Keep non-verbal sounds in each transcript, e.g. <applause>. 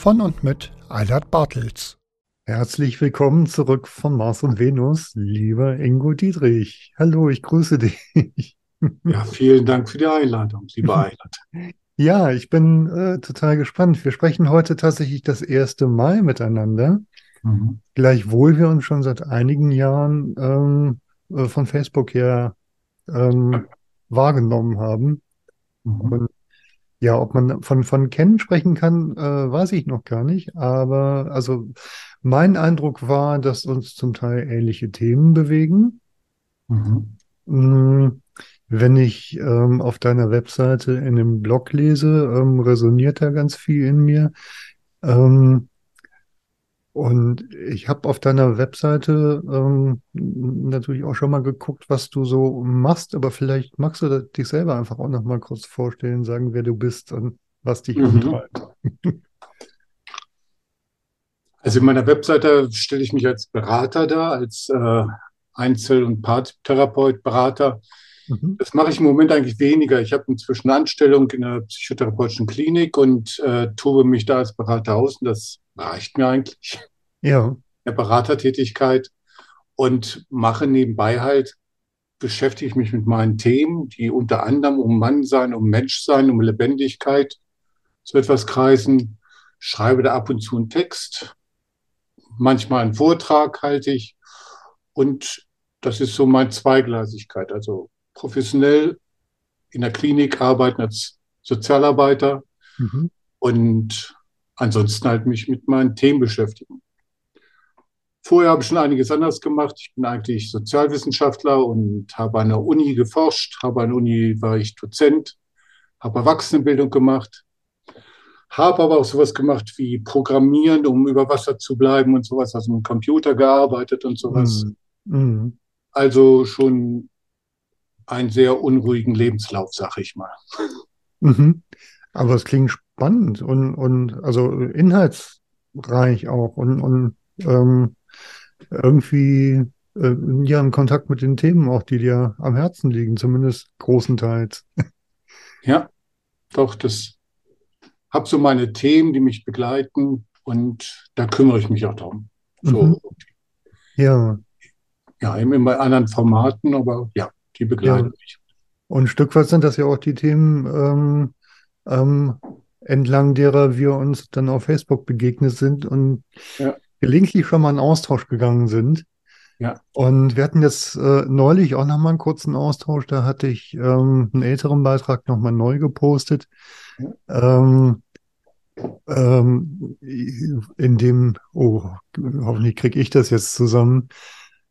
Von und mit Eilert Bartels. Herzlich willkommen zurück von Mars und Venus, lieber Ingo Dietrich. Hallo, ich grüße dich. Ja, vielen Dank für die Einladung, lieber <laughs> Eilert. Ja, ich bin äh, total gespannt. Wir sprechen heute tatsächlich das erste Mal miteinander. Mhm. Gleichwohl wir uns schon seit einigen Jahren ähm, äh, von Facebook her ähm, wahrgenommen haben. Mhm. Und ja, ob man von, von Kennen sprechen kann, äh, weiß ich noch gar nicht. Aber also mein Eindruck war, dass uns zum Teil ähnliche Themen bewegen. Mhm. Mm, Wenn ich ähm, auf deiner Webseite in dem Blog lese, ähm, resoniert da ganz viel in mir. Ähm, und ich habe auf deiner Webseite ähm, natürlich auch schon mal geguckt, was du so machst, aber vielleicht magst du dich selber einfach auch noch mal kurz vorstellen, sagen, wer du bist und was dich Mhm. umtreibt. <laughs> Also in meiner Webseite stelle ich mich als Berater dar, als äh, Einzel- und Paartherapeut, Berater. Mhm. Das mache ich im Moment eigentlich weniger. Ich habe inzwischen eine Anstellung in einer psychotherapeutischen Klinik und äh, tobe mich da als Berater aus. Und das reicht mir eigentlich, Ja, der Beratertätigkeit. Und mache nebenbei halt, beschäftige ich mich mit meinen Themen, die unter anderem um Mannsein, um Menschsein, um Lebendigkeit so etwas kreisen. Schreibe da ab und zu einen Text, manchmal einen Vortrag halte ich. Und das ist so meine Zweigleisigkeit. Also professionell in der Klinik arbeiten als Sozialarbeiter mhm. und ansonsten halt mich mit meinen Themen beschäftigen. Vorher habe ich schon einiges anderes gemacht. Ich bin eigentlich Sozialwissenschaftler und habe an der Uni geforscht, habe an der Uni war ich Dozent, habe Erwachsenenbildung gemacht, habe aber auch sowas gemacht wie Programmieren, um über Wasser zu bleiben und sowas, also mit dem Computer gearbeitet und sowas. Mhm. Mhm. Also schon einen sehr unruhigen Lebenslauf, sag ich mal. Mhm. Aber es klingt spannend und, und also inhaltsreich auch und, und ähm, irgendwie äh, ja in Kontakt mit den Themen auch, die dir am Herzen liegen, zumindest großenteils. <laughs> Ja, doch, das habe so meine Themen, die mich begleiten und da kümmere ich mich auch darum. So, Mhm. Ja, ja, eben in anderen Formaten, aber ja, die begleiten Ja. mich. und ein Stück weit sind das ja auch die Themen, ähm, ähm, entlang derer wir uns dann auf Facebook begegnet sind und Ja. gelegentlich schon mal in Austausch gegangen sind. Ja. Und wir hatten jetzt äh, neulich auch noch mal einen kurzen Austausch. Da hatte ich ähm, einen älteren Beitrag noch mal neu gepostet, ähm, ähm, in dem, oh, hoffentlich kriege ich das jetzt zusammen,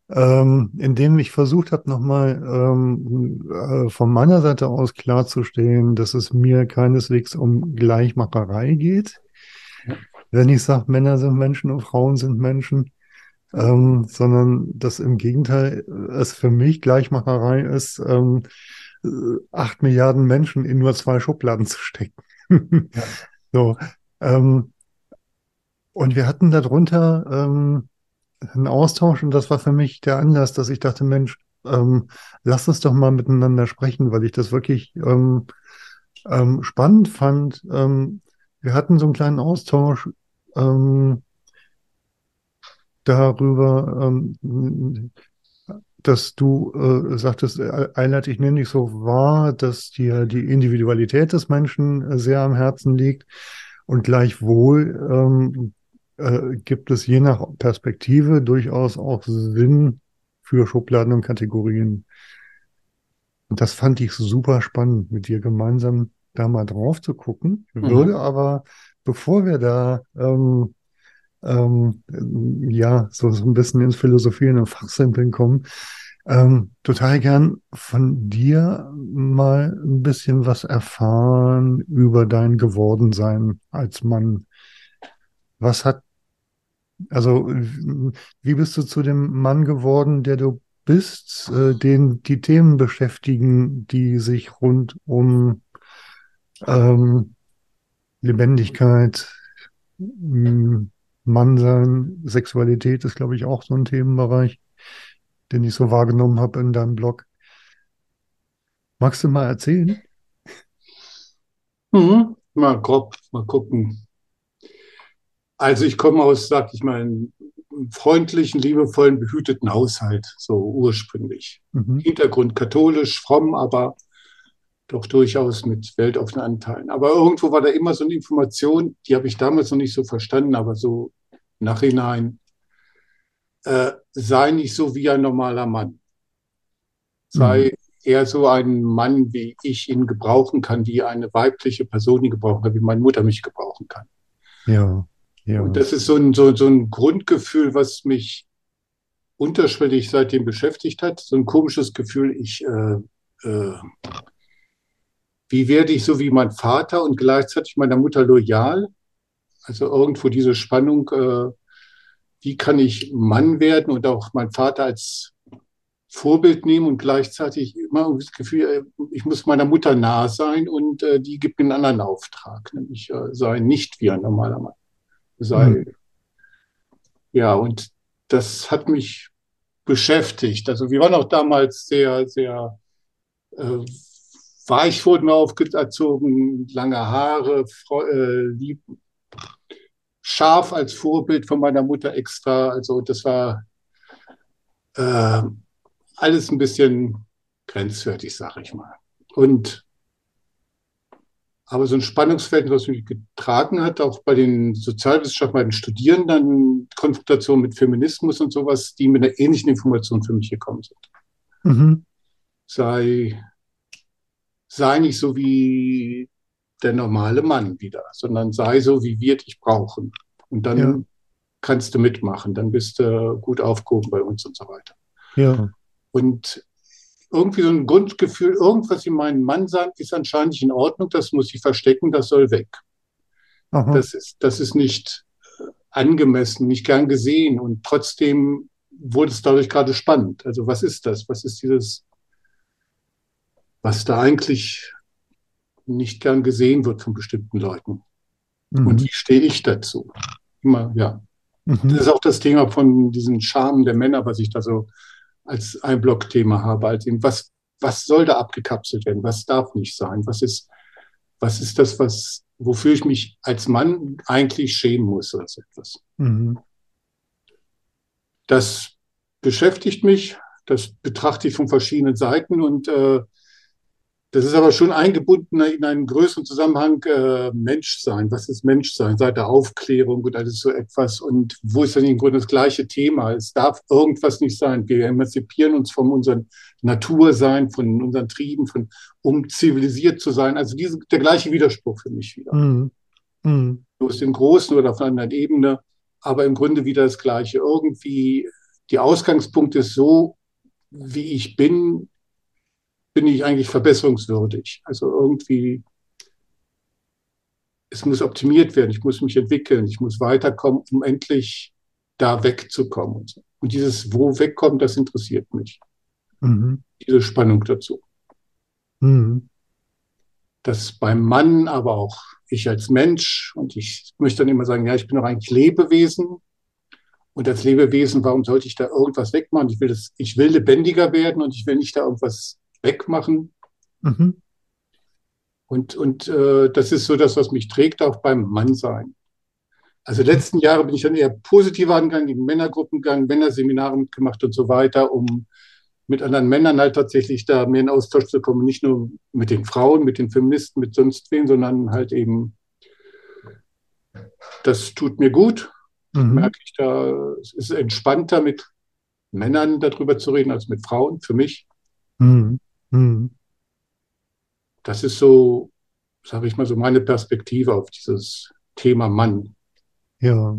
ähm, in dem ich versucht habe, nochmal ähm, äh, von meiner Seite aus klarzustellen, dass es mir keineswegs um Gleichmacherei geht. Ja. Wenn ich sage, Männer sind Menschen und Frauen sind Menschen, ähm, sondern dass im Gegenteil es für mich Gleichmacherei ist, ähm, äh, acht Milliarden Menschen in nur zwei Schubladen zu stecken. Ja. <laughs> So, ähm, und wir hatten darunter ähm, einen Austausch und das war für mich der Anlass, dass ich dachte, Mensch, ähm, lass uns doch mal miteinander sprechen, weil ich das wirklich ähm, ähm, spannend fand. Ähm, wir hatten so einen kleinen Austausch ähm, darüber, ähm, dass du äh, sagtest, äh, Eilert, ich nehme dich so wahr, dass dir die Individualität des Menschen äh, sehr am Herzen liegt und gleichwohl äh, gibt es je nach Perspektive durchaus auch Sinn für Schubladen und Kategorien. Und das fand ich super spannend, mit dir gemeinsam da mal drauf zu gucken. Ich Mhm. würde aber, bevor wir da ähm, ähm, ja so, so ein bisschen ins Philosophieren und Fachsimpeln kommen, ähm, total gern von dir mal ein bisschen was erfahren über dein Gewordensein als Mann. Was hat, also wie bist du zu dem Mann geworden, der du bist, äh, den die Themen beschäftigen, die sich rund um ähm, Lebendigkeit, m, Mannsein, Sexualität ist, glaube ich, auch so ein Themenbereich, den ich so wahrgenommen habe in deinem Blog. Magst du mal erzählen? Mhm. Mal grob, mal gucken. Also ich komme aus, sag ich mal, einem freundlichen, liebevollen, behüteten Haushalt, so ursprünglich. Mhm. Hintergrund katholisch, fromm, aber doch durchaus mit weltoffenen Anteilen. Aber irgendwo war da immer so eine Information, die habe ich damals noch nicht so verstanden, aber so nachhinein, äh, sei nicht so wie ein normaler Mann. Sei eher so ein Mann, wie ich ihn gebrauchen kann, wie eine weibliche Person ihn gebrauchen kann, wie meine Mutter mich gebrauchen kann. Ja, ja. Und das ist so ein, so, so ein Grundgefühl, was mich unterschwellig seitdem beschäftigt hat. So ein komisches Gefühl, ich, äh, äh, wie werde ich so wie mein Vater und gleichzeitig meiner Mutter loyal? Also irgendwo diese Spannung, äh, wie kann ich Mann werden und auch meinen Vater als Vorbild nehmen und gleichzeitig immer das Gefühl, äh, ich muss meiner Mutter nah sein und äh, die gibt mir einen anderen Auftrag, nämlich äh, sei nicht wie ein normaler Mann. Sei, Mhm. ja, und das hat mich beschäftigt. Also wir waren auch damals sehr, sehr äh, weich wurden wir aufgezogen, lange Haare, äh, lieb, scharf als Vorbild von meiner Mutter extra. Also das war äh, alles ein bisschen grenzwertig, sag ich mal. Und aber so ein Spannungsfeld, was mich getragen hat, auch bei den Sozialwissenschaften, bei den Studierenden, Konfrontation mit Feminismus und sowas, die mit einer ähnlichen Information für mich gekommen sind. Mhm. Sei, sei nicht so wie der normale Mann wieder, sondern sei so, wie wir dich brauchen. Und dann Ja. kannst du mitmachen, dann bist du gut aufgehoben bei uns und so weiter. Ja. Und irgendwie so ein Grundgefühl, irgendwas in meinem Mann sagt, ist anscheinend nicht in Ordnung, das muss ich verstecken, das soll weg. Aha. Das ist, das ist nicht äh, angemessen, nicht gern gesehen und trotzdem wurde es dadurch gerade spannend. Also was ist das? Was ist dieses, was da eigentlich nicht gern gesehen wird von bestimmten Leuten? Und Mhm. wie stehe ich dazu? Immer, ja. Das Mhm. ist auch das Thema von diesen Charmen der Männer, was ich da so als ein Blockthema habe. Als eben, was, was soll da abgekapselt werden? Was darf nicht sein? Was ist, was ist das, was, wofür ich mich als Mann eigentlich schämen muss oder so etwas? Mhm. Das beschäftigt mich, das betrachte ich von verschiedenen Seiten und äh, das ist aber schon eingebunden in einen größeren Zusammenhang äh, Menschsein. Was ist Menschsein? Seit der Aufklärung und alles so etwas. Und wo ist dann im Grunde das gleiche Thema? Es darf irgendwas nicht sein. Wir emanzipieren uns von unserem Natursein, von unseren Trieben, von, um zivilisiert zu sein. Also diese, der gleiche Widerspruch für mich wieder. Mhm. Mhm. Bloß im Großen oder auf einer anderen Ebene, aber im Grunde wieder das Gleiche. Irgendwie, die Ausgangspunkt ist so, wie ich bin, bin ich eigentlich verbesserungswürdig. Also irgendwie, es muss optimiert werden, ich muss mich entwickeln, ich muss weiterkommen, um endlich da wegzukommen. Und, so. und dieses Wo wegkommen, das interessiert mich. Mhm. Diese Spannung dazu. Mhm. Das beim Mann, aber auch ich als Mensch, und ich möchte dann immer sagen, ja, ich bin doch eigentlich Lebewesen. Und als Lebewesen, warum sollte ich da irgendwas wegmachen? Ich will, das, ich will lebendiger werden und ich will nicht da irgendwas wegmachen. Mhm. Und, und äh, das ist so das, was mich trägt, auch beim Mannsein. Also letzten Jahre bin ich dann eher positiver angegangen, in Männergruppen gegangen, Männerseminare mitgemacht und so weiter, um mit anderen Männern halt tatsächlich da mehr in Austausch zu kommen. Nicht nur mit den Frauen, mit den Feministen, mit sonst wen, sondern halt eben, das tut mir gut. Mhm. merke ich da, es ist entspannter mit Männern darüber zu reden als mit Frauen, für mich. Mhm. Mhm. Das ist so, sage ich mal, so meine Perspektive auf dieses Thema Mann. Ja,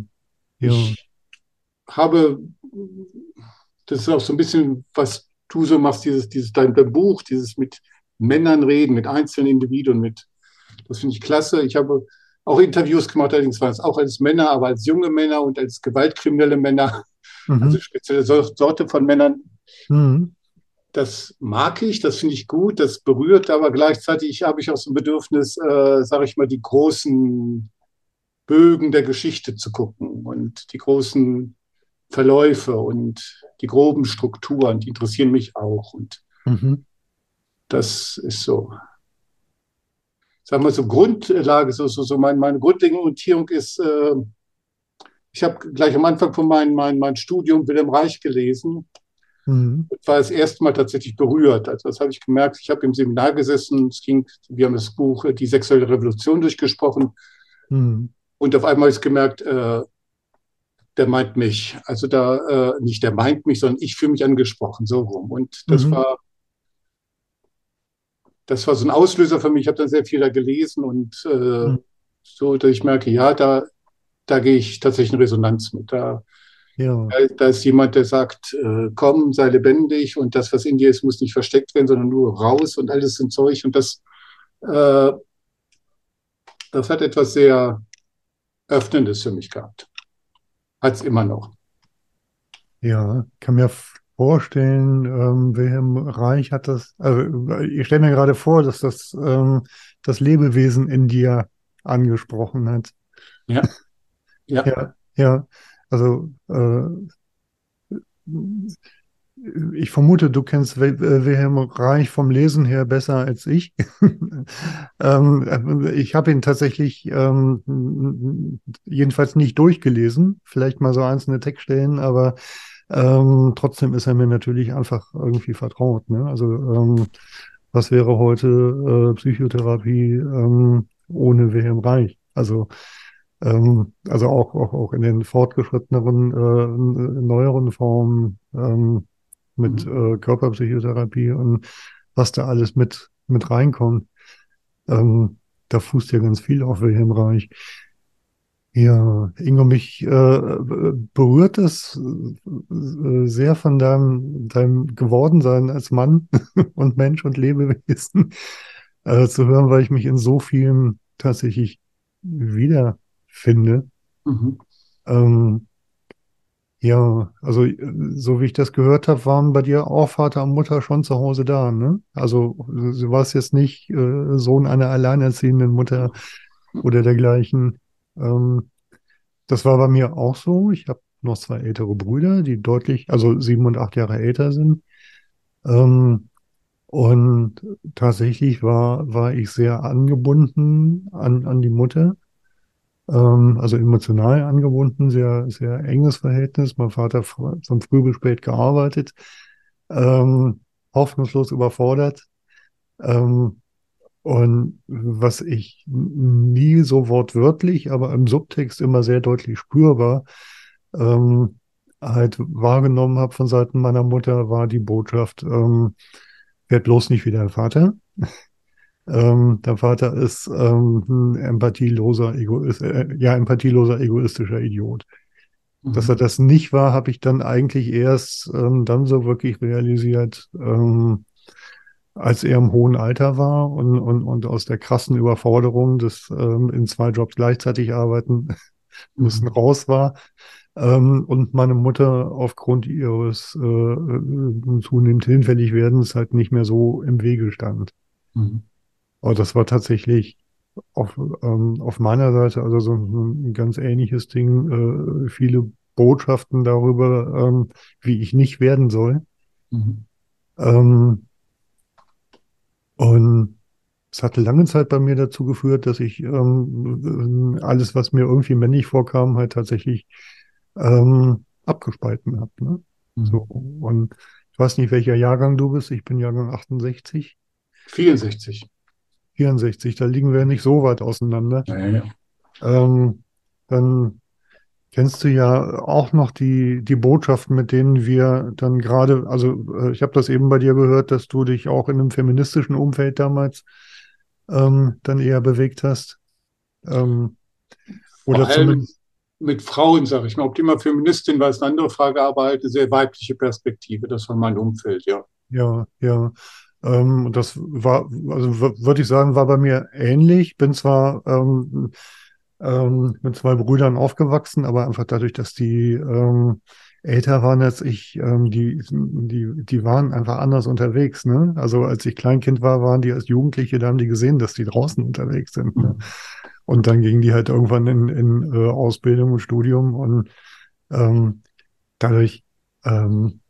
ja. Ich habe, das ist auch so ein bisschen, was du so machst, dieses, dieses dein, dein Buch, dieses mit Männern reden, mit einzelnen Individuen, mit, das finde ich klasse. Ich habe auch Interviews gemacht, allerdings waren es auch als Männer, aber als junge Männer und als gewaltkriminelle Männer, also Mhm. spezielle Sor- Sorte von Männern. Mhm. Das mag ich, das finde ich gut, das berührt, aber gleichzeitig habe ich auch so ein Bedürfnis, äh, sage ich mal, die großen Bögen der Geschichte zu gucken und die großen Verläufe und die groben Strukturen, die interessieren mich auch. Und Mhm. das ist so, sagen wir so, Grundlage, so, so, so mein, meine grundlegende Orientierung ist, äh, ich habe gleich am Anfang von meinem mein, mein Studium Wilhelm Reich gelesen Mhm. und war das erste Mal tatsächlich berührt. Also das habe ich gemerkt. Ich habe im Seminar gesessen, es ging, wir haben das Buch äh, Die sexuelle Revolution durchgesprochen Mhm. und auf einmal habe ich gemerkt, äh, der meint mich. Also da, äh, nicht der meint mich, sondern ich fühle mich angesprochen, so rum. Und das Mhm. war, das war so ein Auslöser für mich. Ich habe dann sehr viel da gelesen und äh, Mhm. so, dass ich merke, ja, da, da gehe ich tatsächlich in Resonanz mit. Da, Ja, da, da ist jemand, der sagt, äh, komm, sei lebendig und das, was in dir ist, muss nicht versteckt werden, sondern nur raus und alles sind Zeug. Und das, äh, das hat etwas sehr Öffnendes für mich gehabt. Hat es immer noch. ja, kann mir vorstellen, ähm, Wilhelm Reich hat das, also ich stelle mir gerade vor, dass das ähm, das Lebewesen in dir angesprochen hat. Ja, ja. Ja, ja, also äh, ich vermute, du kennst äh, Wilhelm Reich vom Lesen her besser als ich. <laughs> ähm, ich habe ihn tatsächlich ähm, jedenfalls nicht durchgelesen, vielleicht mal so einzelne Textstellen, aber ähm, trotzdem ist er mir natürlich einfach irgendwie vertraut. Ne? Also ähm, was wäre heute äh, Psychotherapie ähm, ohne Wilhelm Reich? Also ähm, also auch, auch, auch in den fortgeschritteneren, äh, neueren Formen ähm, mit äh, Körperpsychotherapie und was da alles mit, mit reinkommt. Ähm, da fußt ja ganz viel auf Wilhelm Reich. Ja, Ingo, mich äh, berührt es äh, sehr von deinem, deinem Gewordensein als Mann <laughs> und Mensch und Lebewesen äh, zu hören, weil ich mich in so vielen tatsächlich wiederfinde. Mhm. Ähm, ja, also äh, so wie ich das gehört habe, waren bei dir auch Vater und Mutter schon zu Hause da, ne? Also du warst jetzt nicht äh, Sohn einer alleinerziehenden Mutter oder dergleichen. Ähm, das war bei mir auch so. Ich habe noch zwei ältere Brüder, die deutlich, also sieben und acht Jahre älter sind. Ähm, und tatsächlich war, war ich sehr angebunden an, an die Mutter. Ähm, also emotional angebunden, sehr, sehr enges Verhältnis. Mein Vater von früh bis spät gearbeitet, ähm, hoffnungslos überfordert. Ähm, und was ich nie so wortwörtlich, aber im Subtext immer sehr deutlich spürbar ähm, halt wahrgenommen habe von Seiten meiner Mutter, war die Botschaft, ähm, werd bloß nicht wie dein Vater. Ähm, der Vater ist ähm, ein empathieloser, Egoist, äh, ja, empathieloser, egoistischer Idiot. Dass er das nicht war, habe ich dann eigentlich erst ähm, dann so wirklich realisiert, ähm, als er im hohen Alter war und, und, und aus der krassen Überforderung des ähm, in zwei Jobs gleichzeitig arbeiten <laughs> müssen raus war. Ähm, und meine Mutter aufgrund ihres äh, äh, zunehmend hinfällig werdens halt nicht mehr so im Wege stand. Mhm. Aber das war tatsächlich auf, ähm, auf meiner Seite also so ein ganz ähnliches Ding. Äh, viele Botschaften darüber, ähm, wie ich nicht werden soll. Mhm. Ähm, und es hatte lange Zeit bei mir dazu geführt, dass ich ähm, alles, was mir irgendwie männlich vorkam, halt tatsächlich ähm, abgespalten habe. Ne? So, und ich weiß nicht, welcher Jahrgang du bist. Ich bin Jahrgang 68, 64. 64. Da liegen wir nicht so weit auseinander. Ja, ja. Ähm, dann kennst du ja auch noch die, die Botschaften, mit denen wir dann gerade, also äh, ich habe das eben bei dir gehört, dass du dich auch in einem feministischen Umfeld damals ähm, dann eher bewegt hast. Ähm, oder Vor allem zumindest, mit Frauen, sage ich mal. Ob die mal Feministin war, ist eine andere Frage, aber halt eine sehr weibliche Perspektive. Das war mein Umfeld, ja. ja, ja. Ähm, das war, also würde ich sagen, war bei mir ähnlich. Bin zwar ähm, ähm, mit zwei Brüdern aufgewachsen, aber einfach dadurch, dass die ähm, älter waren als ich, ähm, die, die, die waren einfach anders unterwegs. Ne? Also als ich Kleinkind war, waren die als Jugendliche, da haben die gesehen, dass die draußen unterwegs sind. Ne? Und dann gingen die halt irgendwann in, in äh, Ausbildung und Studium und ähm, dadurch ähm,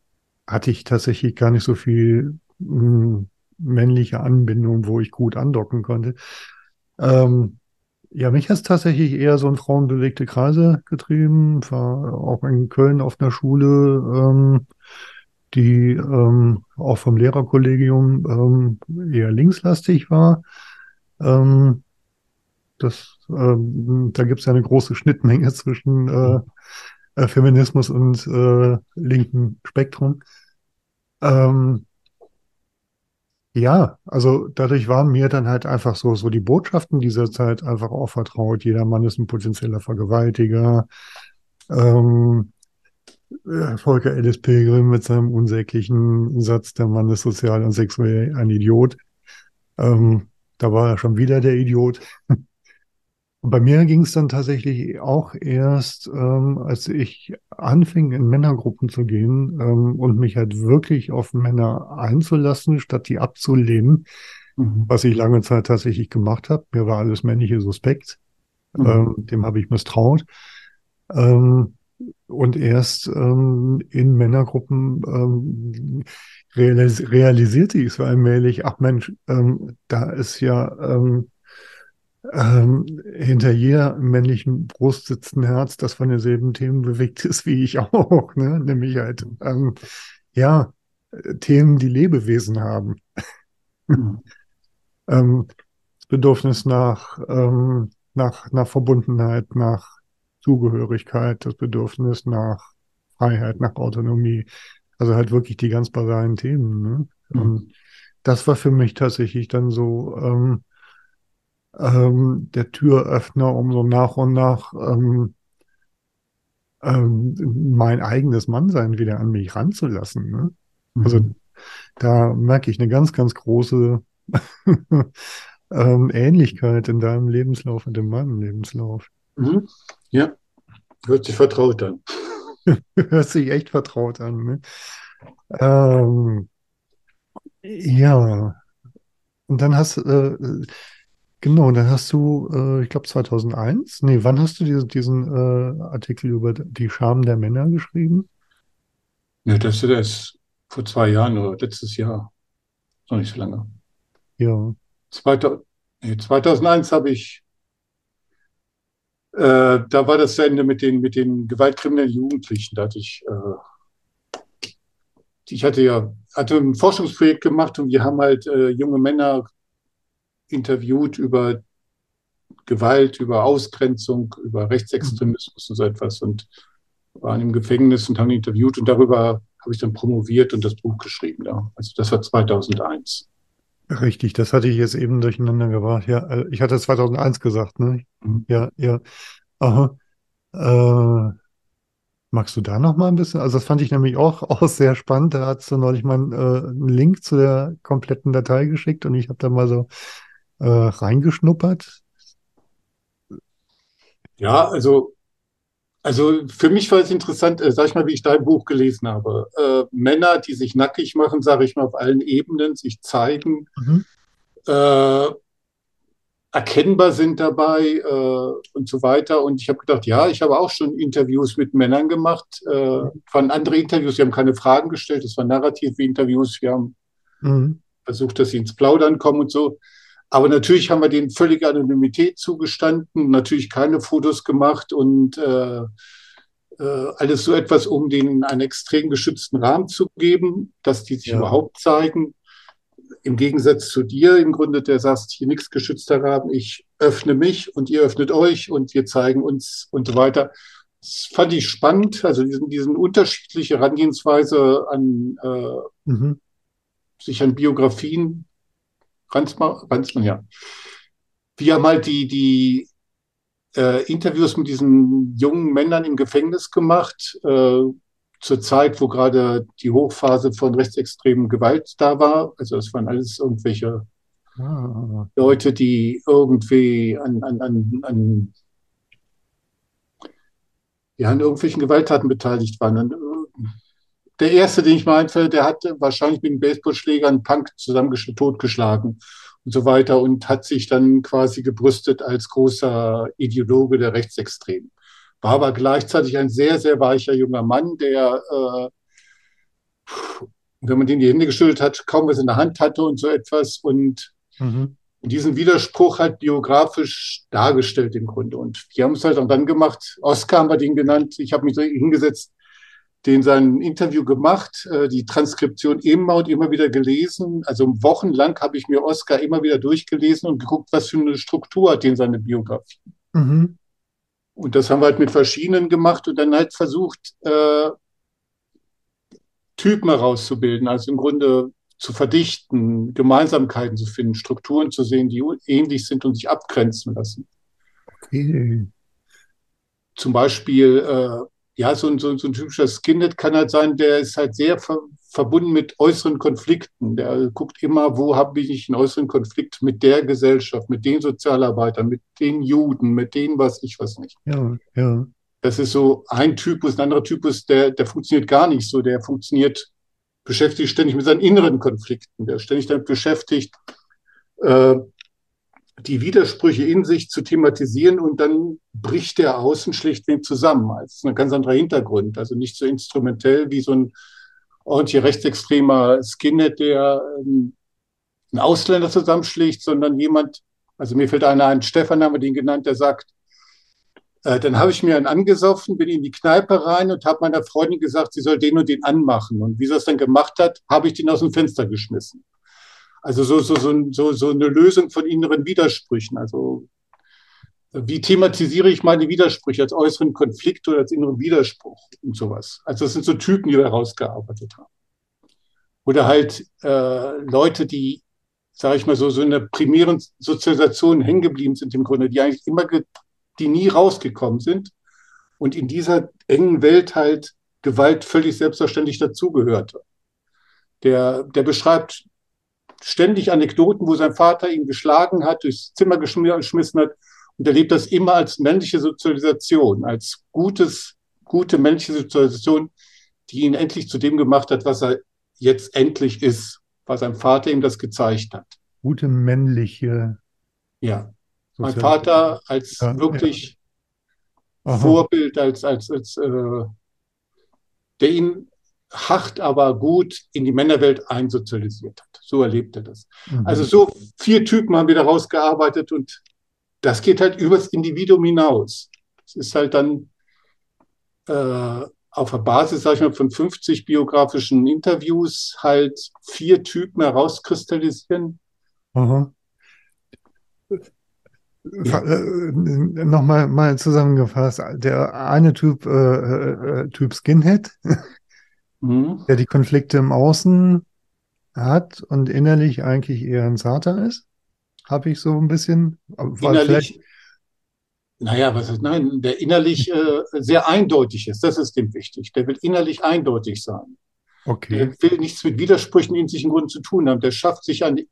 hatte ich tatsächlich gar nicht so viel männliche Anbindung, wo ich gut andocken konnte. Ähm, ja, mich hat es tatsächlich eher so in frauenbewegte Kreise getrieben. War auch in Köln auf einer Schule, ähm, die ähm, auch vom Lehrerkollegium ähm, eher linkslastig war. Ähm, das, ähm, da gibt es ja eine große Schnittmenge <laughs> zwischen äh, äh, Feminismus und äh, linken Spektrum. Ähm, ja, also dadurch waren mir dann halt einfach so, so die Botschaften dieser Zeit einfach auch vertraut. Jeder Mann ist ein potenzieller Vergewaltiger. Ähm, äh, Volker Ellis Pilgrim mit seinem unsäglichen Satz, der Mann ist sozial und sexuell ein Idiot. Ähm, da war er schon wieder der Idiot. <laughs> Und bei mir ging es dann tatsächlich auch erst, ähm, als ich anfing, in Männergruppen zu gehen ähm, und mich halt wirklich auf Männer einzulassen, statt die abzulehnen, Mhm. was ich lange Zeit tatsächlich gemacht habe. Mir war alles männliche suspekt. Mhm. Ähm, dem habe ich misstraut. Ähm, und erst ähm, in Männergruppen ähm, realis realisierte ich so allmählich, ach Mensch, ähm, da ist ja ähm, ähm, hinter jeder männlichen Brust sitzt ein Herz, das von denselben Themen bewegt ist wie ich auch, ne? Nämlich halt, ähm, ja, äh, Themen, die Lebewesen haben. Mhm. <laughs> Ähm, das Bedürfnis nach, ähm, nach, nach Verbundenheit, nach Zugehörigkeit, das Bedürfnis nach Freiheit, nach Autonomie. Also halt wirklich die ganz basalen Themen. Ne? Mhm. Und das war für mich tatsächlich dann so ähm, ähm, der Türöffner, um so nach und nach ähm, ähm, mein eigenes Mannsein wieder an mich ranzulassen. Ne? Also Mhm. da merke ich eine ganz, ganz große <laughs> ähm, Ähnlichkeit in deinem Lebenslauf und in meinem Lebenslauf. Mhm. Ja, hört sich vertraut an. <laughs> Hört sich echt vertraut an. Ne? Ähm, ja, und dann hast äh, genau, dann hast du, äh, ich glaube 2001, nee, wann hast du diese, diesen äh, Artikel über die Scham der Männer geschrieben? Ja, das ist vor zwei Jahren oder letztes Jahr. Noch nicht so lange. Ja, 2000, nee, 2001 habe ich, äh, da war das zu Ende mit den, mit den gewaltkriminellen Jugendlichen. Da hatte ich, äh, ich hatte ja, hatte ein Forschungsprojekt gemacht und wir haben halt äh, junge Männer interviewt über Gewalt, über Ausgrenzung, über Rechtsextremismus und so etwas und waren im Gefängnis und haben interviewt und darüber habe ich dann promoviert und das Buch geschrieben. Ja. Also das war 2001. richtig, das hatte ich jetzt eben durcheinander gebracht. Ja, äh, ich hatte 2001 gesagt, ne? Mhm. Ja, ja. Aha. Äh, magst du da noch mal ein bisschen? Also das fand ich nämlich auch, <laughs> auch sehr spannend. Da hast du neulich mal einen, äh, einen Link zu der kompletten Datei geschickt und ich habe da mal so äh, reingeschnuppert. Ja, also, also für mich war es interessant, äh, sag ich mal, wie ich dein Buch gelesen habe. Äh, Männer, die sich nackig machen, sage ich mal, auf allen Ebenen, sich zeigen, Mhm. äh, erkennbar sind dabei äh, und so weiter. Und ich habe gedacht, ja, ich habe auch schon Interviews mit Männern gemacht, äh, waren andere Interviews, wir haben keine Fragen gestellt, das waren narrative Interviews, wir haben Mhm. versucht, dass sie ins Plaudern kommen und so. Aber natürlich haben wir denen völlige Anonymität zugestanden, natürlich keine Fotos gemacht und äh, äh, alles so etwas, um denen einen extrem geschützten Rahmen zu geben, dass die sich Ja. überhaupt zeigen. Im Gegensatz zu dir, im Grunde, der sagst, hier nichts geschützter Rahmen, ich öffne mich und ihr öffnet euch und wir zeigen uns und so weiter. Das fand ich spannend, also diesen, diesen unterschiedliche Herangehensweise an äh, Mhm. sich an Biografien, Ransmann, ja. Wir haben halt die, die äh, Interviews mit diesen jungen Männern im Gefängnis gemacht, äh, zur Zeit, wo gerade die Hochphase von rechtsextremen Gewalt da war. Also das waren alles irgendwelche Ah, Leute, die irgendwie an, an, an, an, ja, an irgendwelchen Gewalttaten beteiligt waren. Äh, der erste, den ich einfällt, der hat wahrscheinlich mit einem Baseballschläger einen Punk totgeschlagen und so weiter und hat sich dann quasi gebrüstet als großer Ideologe der Rechtsextremen. War aber gleichzeitig ein sehr, sehr weicher junger Mann, der, äh, wenn man den die Hände geschüttelt hat, kaum was in der Hand hatte und so etwas und mhm. diesen Widerspruch halt biografisch dargestellt im Grunde. Und die haben es halt auch dann gemacht. Oscar haben wir den genannt. Ich habe mich so hingesetzt, den sein Interview gemacht, äh, die Transkription immer und immer wieder gelesen. Also wochenlang habe ich mir Oscar immer wieder durchgelesen und geguckt, was für eine Struktur hat denn seine Biografie. Mhm. Und das haben wir halt mit verschiedenen gemacht und dann halt versucht, äh, Typen herauszubilden, also im Grunde zu verdichten, Gemeinsamkeiten zu finden, Strukturen zu sehen, die ähnlich sind und sich abgrenzen lassen. Okay. Zum Beispiel, äh, ja, so ein, so, so ein typischer Skinhead kann halt sein, der ist halt sehr ver verbunden mit äußeren Konflikten. Der guckt immer, wo habe ich einen äußeren Konflikt mit der Gesellschaft, mit den Sozialarbeitern, mit den Juden, mit denen was ich was nicht. Ja, ja. Das ist so ein Typus, ein anderer Typus, der, der funktioniert gar nicht so. Der funktioniert, beschäftigt ständig mit seinen inneren Konflikten. Der ist ständig damit beschäftigt, äh, die Widersprüche in sich zu thematisieren und dann bricht der außen schlichtweg zusammen. Das ist ein ganz anderer Hintergrund. Also nicht so instrumentell wie so ein ordentlicher rechtsextremer Skinhead, der ähm, einen Ausländer zusammenschlägt, sondern jemand, also mir fällt einer ein, Stefan haben wir den genannt, der sagt, äh, dann habe ich mir einen angesoffen, bin in die Kneipe rein und habe meiner Freundin gesagt, sie soll den und den anmachen. Und wie sie das dann gemacht hat, habe ich den aus dem Fenster geschmissen. Also so, so, so, so, eine Lösung von inneren Widersprüchen. Also wie thematisiere ich meine Widersprüche als äußeren Konflikt oder als inneren Widerspruch und sowas. Also das sind so Typen, die wir herausgearbeitet haben. Oder halt äh, Leute, die, sage ich mal so, so in der primären Sozialisation hängen geblieben sind im Grunde, die eigentlich immer, die nie rausgekommen sind und in dieser engen Welt halt Gewalt völlig selbstverständlich dazugehörte. Der, der beschreibt ständig Anekdoten, wo sein Vater ihn geschlagen hat, durchs Zimmer geschmissen hat und erlebt das immer als männliche Sozialisation, als gutes, gute männliche Sozialisation, die ihn endlich zu dem gemacht hat, was er jetzt endlich ist, weil sein Vater ihm das gezeigt hat. Gute männliche. Ja, mein Vater als Ja, wirklich Aha. Vorbild, als, als, als äh, der ihn hart, aber gut in die Männerwelt einsozialisiert hat. So erlebt er das. Mhm. Also so vier Typen haben wir da rausgearbeitet und das geht halt übers Individuum hinaus. Es ist halt dann äh, auf der Basis, sag ich mal, von 50 biografischen Interviews halt vier Typen herauskristallisieren. Aha. Ja. Äh, Nochmal mal zusammengefasst. Der eine Typ, äh, äh, Typ Skinhead, Mhm. der die Konflikte im Außen hat und innerlich eigentlich eher ein Zarter ist. Habe ich so ein bisschen. Innerlich, naja, was ist, nein, der innerlich äh, sehr eindeutig ist, das ist dem wichtig. Der will innerlich eindeutig sein. Okay. Der will nichts mit Widersprüchen in sich im Grunde zu tun haben. Der schafft sich eine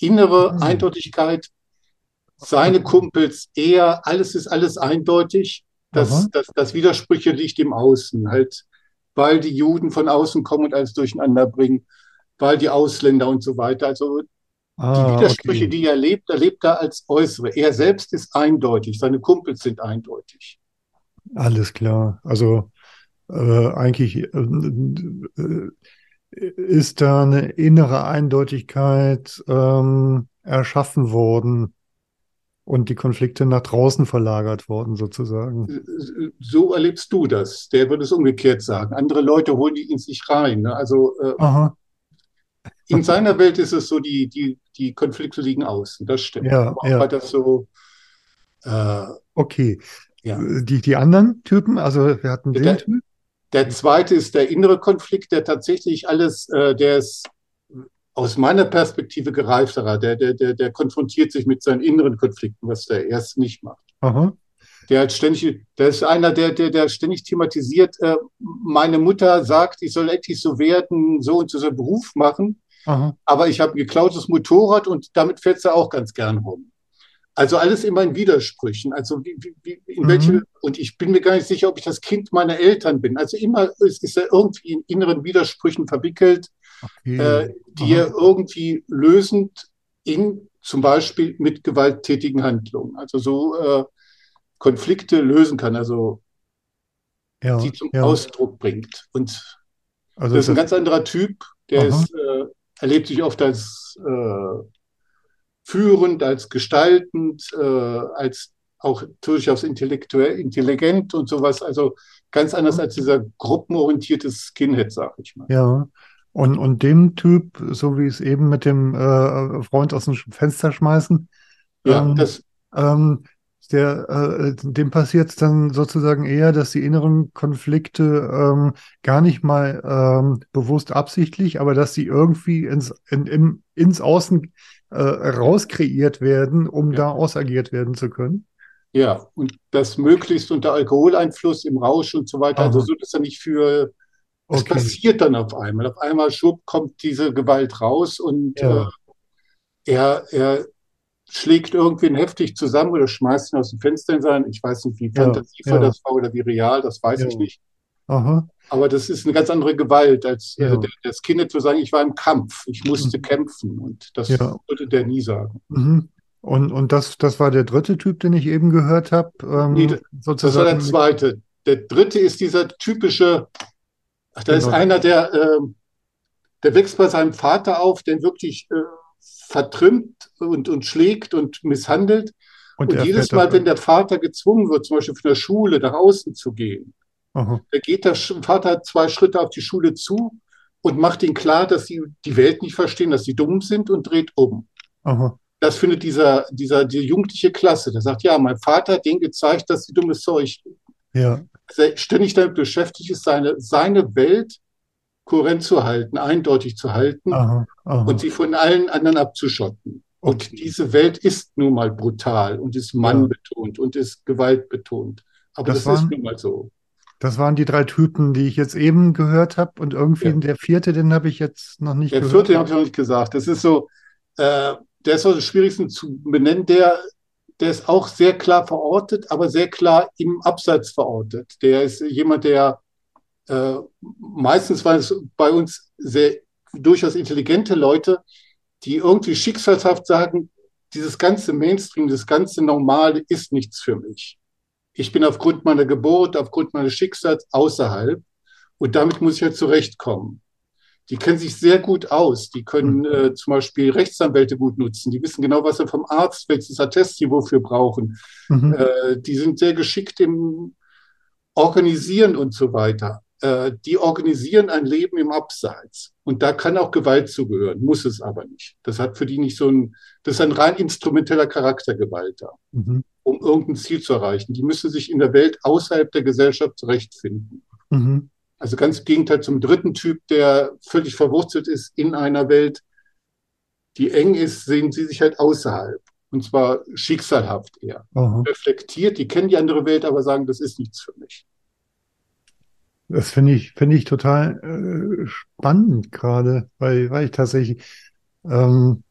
innere Ah. Eindeutigkeit. Seine Kumpels, er, alles ist alles eindeutig. Das, Aha. das, das Widersprüche liegt im Außen, halt, weil die Juden von außen kommen und alles durcheinander bringen, weil die Ausländer und so weiter. Also die Ah, Widersprüche, okay. die er erlebt, erlebt er als äußere. Er selbst ist eindeutig, seine Kumpels sind eindeutig. Alles klar. Also äh, eigentlich äh, äh, ist da eine innere Eindeutigkeit ähm, erschaffen worden und die Konflikte nach draußen verlagert worden, sozusagen. So erlebst du das. Der würde es umgekehrt sagen. Andere Leute holen die in sich rein. Ne? Also äh, in seiner Welt ist es so, die, die, die Konflikte liegen außen. Das stimmt. Ja, Aber ja. das so, äh, okay. Ja. Die, die anderen Typen, also wir hatten den Der- Typ. Der zweite ist der innere Konflikt, der tatsächlich alles, äh, der ist aus meiner Perspektive gereifterer. Der, der, der, der konfrontiert sich mit seinen inneren Konflikten, was der erste nicht macht. Aha. Der hat ständig, der ist einer, der, der, der ständig thematisiert, äh, meine Mutter sagt, ich soll endlich so werden, so und so einen Beruf machen, Aha. aber ich habe ein geklautes Motorrad und damit fährt sie auch ganz gern rum. Also alles immer in Widersprüchen. Also wie, wie, wie, in Mhm. welche, und ich bin mir gar nicht sicher, ob ich das Kind meiner Eltern bin. Also immer ist, ist er irgendwie in inneren Widersprüchen verwickelt, Okay. äh, die Aha. er irgendwie lösend in zum Beispiel mit gewalttätigen Handlungen, also so äh, Konflikte lösen kann, also ja, die zum ja. Ausdruck bringt. Und Also das ist ein das, ganz anderer Typ, der ist, äh, erlebt sich oft als äh, führend, als gestaltend, äh, als auch durchaus intellektuell, intelligent und sowas. Also ganz anders als dieser gruppenorientierte Skinhead, sag ich mal. ja. Und, und dem Typ, so wie es eben mit dem äh, Freund aus dem Fenster schmeißen, Ja, ähm, das, ähm, der, äh, dem passiert es dann sozusagen eher, dass die inneren Konflikte ähm, gar nicht mal ähm, bewusst absichtlich, aber dass sie irgendwie ins, in, im, ins Außen äh, rauskreiert werden, um Ja. da ausagiert werden zu können. ja, und das möglichst unter Alkoholeinfluss, im Rausch und so weiter. Also Aha. so, dass er nicht für, es Okay. passiert dann auf einmal. Auf einmal schwupp kommt diese Gewalt raus und Ja. äh, er, er schlägt irgendwen heftig zusammen oder schmeißt ihn aus dem Fenster in sein. Ich weiß nicht, wie Ja, fantasievoll ja. das war oder wie real, das weiß ich Ja. nicht. Aha. Aber das ist eine ganz andere Gewalt, als Ja. äh, das Kind zu sagen, ich war im Kampf, ich musste Mhm. kämpfen. Und das würde der nie sagen. Mhm. Und, und das, das war der dritte Typ, den ich eben gehört habe. Ähm, Nee, das- war der zweite. Der dritte ist dieser typische, ach, da ist Genau. einer, der, ähm, der wächst bei seinem Vater auf, der wirklich äh, vertrimmt und, und schlägt und misshandelt. und Und jedes Mal, wenn der Vater gezwungen wird, zum Beispiel von der Schule nach außen zu gehen, Aha. da geht der Vater zwei Schritte auf die Schule zu und macht ihnen klar, dass sie die Welt nicht verstehen, dass sie dumm sind und dreht um. Aha. Das findet dieser, dieser, die jugendliche Klasse. Der sagt, ja, mein Vater hat denen gezeigt, dass sie dummes Zeug Ja. Ständig damit beschäftigt ist, seine, seine Welt kohärent zu halten, eindeutig zu halten Aha. Aha. und sie von allen anderen abzuschotten. Und Okay. diese Welt ist nun mal brutal und ist mannbetont und ist gewaltbetont. Aber Das das, ist waren- nun mal so. Das waren die drei Typen, die ich jetzt eben gehört habe. Und irgendwie Ja. der vierte, den habe ich jetzt noch nicht Der gehört. vierte habe ich noch nicht gesagt. Das ist so, äh, der ist so am schwierigsten zu benennen. Der, der ist auch sehr klar verortet, aber sehr klar im Abseits verortet. Der ist jemand, der äh, meistens waren es bei uns sehr durchaus intelligente Leute, die irgendwie schicksalshaft sagen, dieses ganze Mainstream, das ganze Normale ist nichts für mich. Ich bin aufgrund meiner Geburt, aufgrund meines Schicksals außerhalb und damit muss ich halt zurechtkommen. Die kennen sich sehr gut aus. Die können äh, zum Beispiel Rechtsanwälte gut nutzen. Die wissen genau, was sie vom Arzt, welches Attest sie wofür brauchen. Mhm. Äh, die sind sehr geschickt im Organisieren und so weiter. Äh, die organisieren ein Leben im Abseits. Und da kann auch Gewalt zugehören, muss es aber nicht. Das hat für die nicht so ein, das ist ein rein instrumenteller Charakter Gewalt da, Mhm. um irgendein Ziel zu erreichen. Die müssen sich in der Welt außerhalb der Gesellschaft zurechtfinden. Mhm. Also ganz im Gegenteil zum dritten Typ, der völlig verwurzelt ist in einer Welt, die eng ist, sehen sie sich halt außerhalb. Und zwar schicksalhaft eher. Aha. Reflektiert, die kennen die andere Welt, aber sagen, das ist nichts für mich. Das finde ich, finde ich total äh, spannend gerade, weil, weil ich tatsächlich, ähm,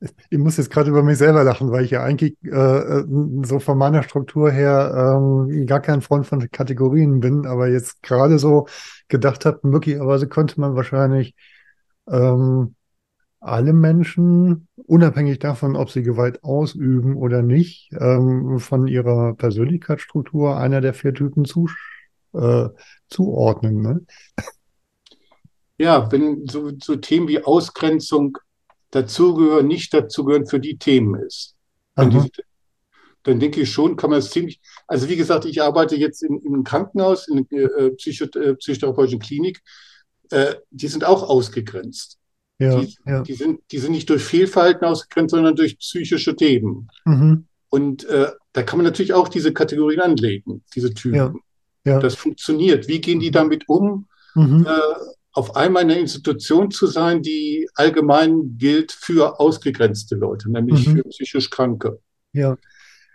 ich muss jetzt gerade über mich selber lachen, weil ich ja eigentlich äh, äh, so von meiner Struktur her ähm, gar kein Freund von Kategorien bin, aber jetzt gerade so gedacht habe, möglicherweise könnte man wahrscheinlich ähm, alle Menschen, unabhängig davon, ob sie Gewalt ausüben oder nicht, ähm, von ihrer Persönlichkeitsstruktur einer der vier Typen zu, äh, zuordnen. Ne? Ja, wenn so, so Themen wie Ausgrenzung dazugehören, nicht dazugehören, für die Themen ist, dann, Aha. die, dann denke ich schon, kann man es ziemlich, also wie gesagt, ich arbeite jetzt in, in einem Krankenhaus, in einer äh, Psycho, äh, psychotherapeutischen Klinik, äh, die sind auch ausgegrenzt. Ja, Die, ja. die, sind, die sind nicht durch Fehlverhalten ausgegrenzt, sondern durch psychische Themen. Mhm. Und äh, da kann man natürlich auch diese Kategorien anlegen, diese Typen. Ja. Ja. Das funktioniert. Wie gehen die damit um? Mhm. Äh, auf einmal eine Institution zu sein, die allgemein gilt für ausgegrenzte Leute, nämlich Mhm. für psychisch Kranke. Ja,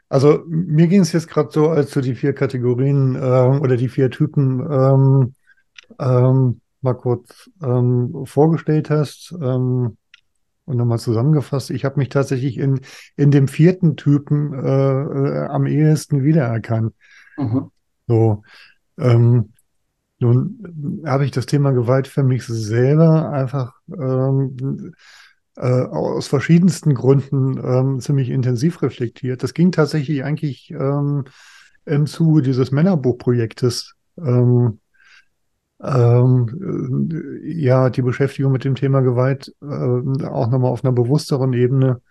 also mir ging es jetzt gerade so, als du die vier Kategorien ähm, oder die vier Typen ähm, ähm, mal kurz ähm, vorgestellt hast ähm, und nochmal zusammengefasst. Ich habe mich tatsächlich in, in dem vierten Typen äh, äh, am ehesten wiedererkannt. Mhm. So, ähm, nun habe ich das Thema Gewalt für mich selber einfach ähm, äh, aus verschiedensten Gründen ähm, ziemlich intensiv reflektiert. Das ging tatsächlich eigentlich ähm, im Zuge dieses Männerbuchprojektes. Ähm, ähm, äh, ja, die Beschäftigung mit dem Thema Gewalt äh, auch nochmal auf einer bewussteren Ebene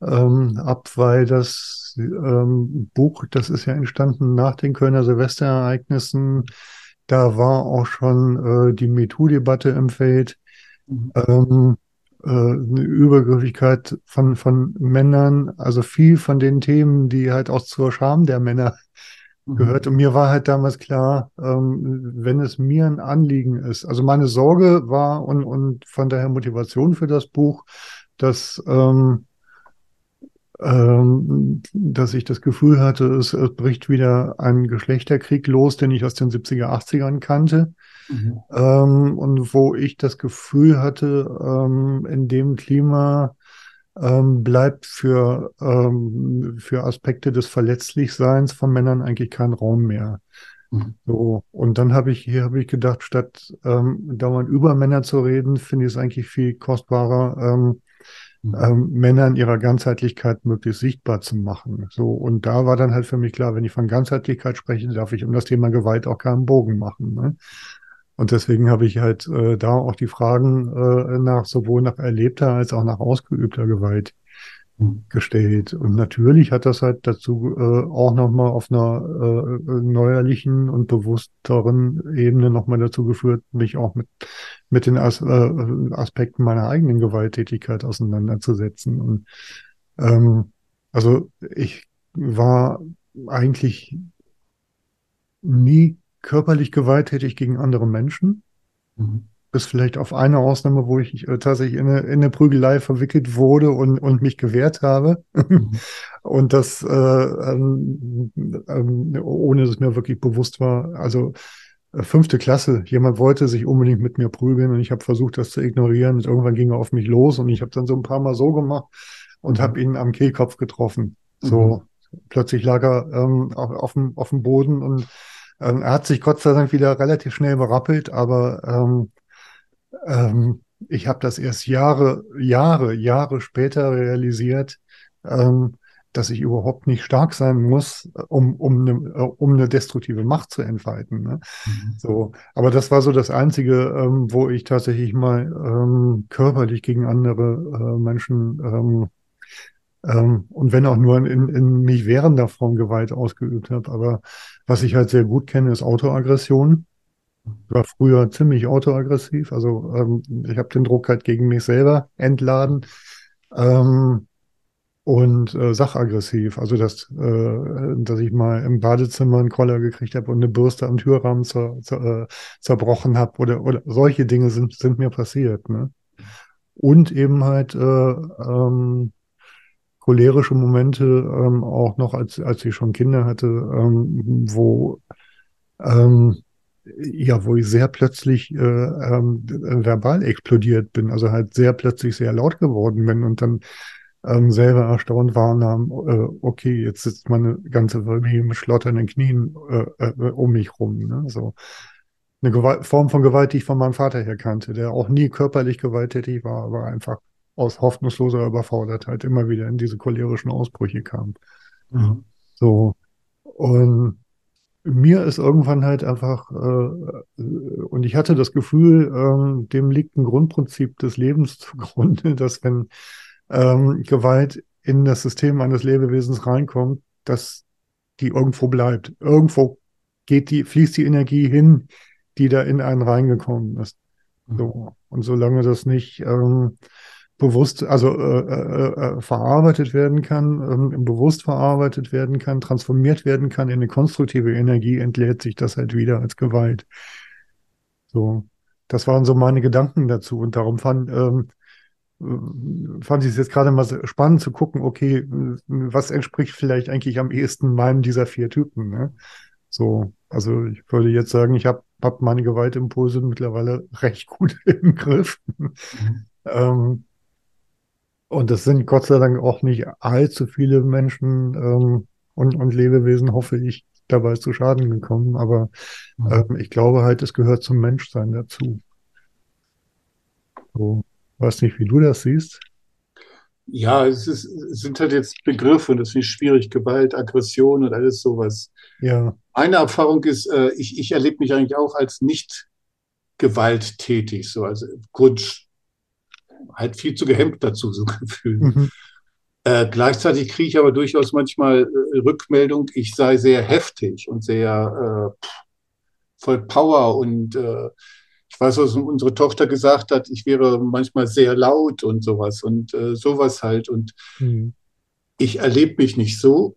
ähm, ab, weil das ähm, Buch, das ist ja entstanden nach den Kölner Silvesterereignissen. Da war auch schon äh, die MeToo-Debatte im Feld. Mhm. Ähm, äh, eine Übergriffigkeit von, von Männern, also viel von den Themen, die halt auch zur Scham der Männer Mhm. gehört. Und mir war halt damals klar, ähm, wenn es mir ein Anliegen ist, also meine Sorge war und, und von daher Motivation für das Buch, dass, ähm, ähm, dass ich das Gefühl hatte, es, es bricht wieder ein Geschlechterkrieg los, den ich aus den 70er, 80ern kannte. Mhm. Ähm, und wo ich das Gefühl hatte, ähm, in dem Klima bleibt für, für Aspekte des Verletzlichseins von Männern eigentlich kein Raum mehr. Mhm. So, und dann habe ich hier habe ich gedacht, statt dauernd über Männer zu reden, finde ich es eigentlich viel kostbarer, ähm, Mhm. ähm, Männer in ihrer Ganzheitlichkeit möglichst sichtbar zu machen. So, und da war dann halt für mich klar, wenn ich von Ganzheitlichkeit spreche, darf ich um das Thema Gewalt auch keinen Bogen machen. Ne? Und deswegen habe ich halt äh, da auch die Fragen äh, nach sowohl nach erlebter als auch nach ausgeübter Gewalt Mhm. gestellt. Und natürlich hat das halt dazu äh, auch nochmal auf einer äh, neuerlichen und bewussteren Ebene nochmal dazu geführt, mich auch mit, mit den As äh, Aspekten meiner eigenen Gewalttätigkeit auseinanderzusetzen. Und ähm, also ich war eigentlich nie körperlich gewalttätig gegen andere Menschen Mhm. bis vielleicht auf eine Ausnahme, wo ich äh, tatsächlich in eine, in eine Prügelei verwickelt wurde und, und mich gewehrt habe. Mhm. <laughs> Und das, äh, ähm, ähm, ohne dass es mir wirklich bewusst war, also fünfte Klasse, jemand wollte sich unbedingt mit mir prügeln und ich habe versucht, das zu ignorieren. Und irgendwann ging er auf mich los und ich habe dann so ein paar Mal so gemacht und Mhm. habe ihn am Kehlkopf getroffen. So, plötzlich lag er ähm, auf, auf, dem, auf dem Boden und ähm, er hat sich Gott sei Dank wieder relativ schnell berappelt, aber ähm, ähm, ich habe das erst Jahre, Jahre, Jahre später realisiert, ähm, dass ich überhaupt nicht stark sein muss, äh, um, um, eine, äh, um eine destruktive Macht zu entfalten. Ne? Mhm. So, aber das war so das Einzige, ähm, wo ich tatsächlich mal ähm, körperlich gegen andere äh, Menschen ähm, ähm, und wenn auch nur in, in mich währender Form Gewalt ausgeübt habe. Aber was ich halt sehr gut kenne, ist Autoaggression. Ich war früher ziemlich autoaggressiv. Also ähm, ich habe den Druck halt gegen mich selber entladen. Ähm, und äh, sachaggressiv. Also dass, äh, dass ich mal im Badezimmer einen Koller gekriegt habe und eine Bürste am Türrahmen zer, zer, äh, zerbrochen habe oder, oder solche Dinge sind, sind mir passiert. Ne? Und eben halt äh, ähm, cholerische Momente ähm, auch noch, als, als ich schon Kinder hatte, ähm, wo ähm, ja, wo ich sehr plötzlich äh, ähm, verbal explodiert bin, also halt sehr plötzlich sehr laut geworden bin und dann ähm, selber erstaunt wahrnahm, äh, okay, jetzt sitzt meine ganze Familie mit schlotternden Knien äh, äh, um mich rum. Ne? So eine Gewalt, Form von Gewalt, die ich von meinem Vater her kannte, der auch nie körperlich gewalttätig war, aber einfach aus hoffnungsloser Überfordertheit immer wieder in diese cholerischen Ausbrüche kam. Mhm. So. Und mir ist irgendwann halt einfach, äh, und ich hatte das Gefühl, ähm, dem liegt ein Grundprinzip des Lebens <laughs> zugrunde, dass wenn ähm, Gewalt in das System eines Lebewesens reinkommt, dass die irgendwo bleibt. Irgendwo geht die, fließt die Energie hin, die da in einen reingekommen ist. So. Und solange das nicht ähm, bewusst, also äh, äh, äh, verarbeitet werden kann, ähm, bewusst verarbeitet werden kann, transformiert werden kann in eine konstruktive Energie, entlädt sich das halt wieder als Gewalt. So, das waren so meine Gedanken dazu und darum fand, ähm, fand ich es jetzt gerade mal spannend zu gucken, okay, was entspricht vielleicht eigentlich am ehesten meinem dieser vier Typen. Ne? So, also ich würde jetzt sagen, ich habe hab meine Gewaltimpulse mittlerweile <laughs> recht gut im Griff. Mhm. ähm, und es sind Gott sei Dank auch nicht allzu viele Menschen ähm, und, und Lebewesen, hoffe ich, dabei zu Schaden gekommen. Aber mhm. ähm, ich glaube halt, es gehört zum Menschsein dazu. So, weiß nicht, wie du das siehst. Ja, es, ist, es sind halt jetzt Begriffe und das finde ich schwierig. Gewalt, Aggression und alles sowas. Ja. Meine Erfahrung ist, äh, ich, ich erlebe mich eigentlich auch als nicht gewalttätig, so also Grund, halt viel zu gehemmt dazu, so <laughs> gefühlt. Mhm. Äh, gleichzeitig kriege ich aber durchaus manchmal äh, Rückmeldung, ich sei sehr heftig und sehr äh, voll Power und äh, ich weiß, was unsere Tochter gesagt hat, ich wäre manchmal sehr laut und sowas und äh, sowas halt und mhm. ich erlebe mich nicht so,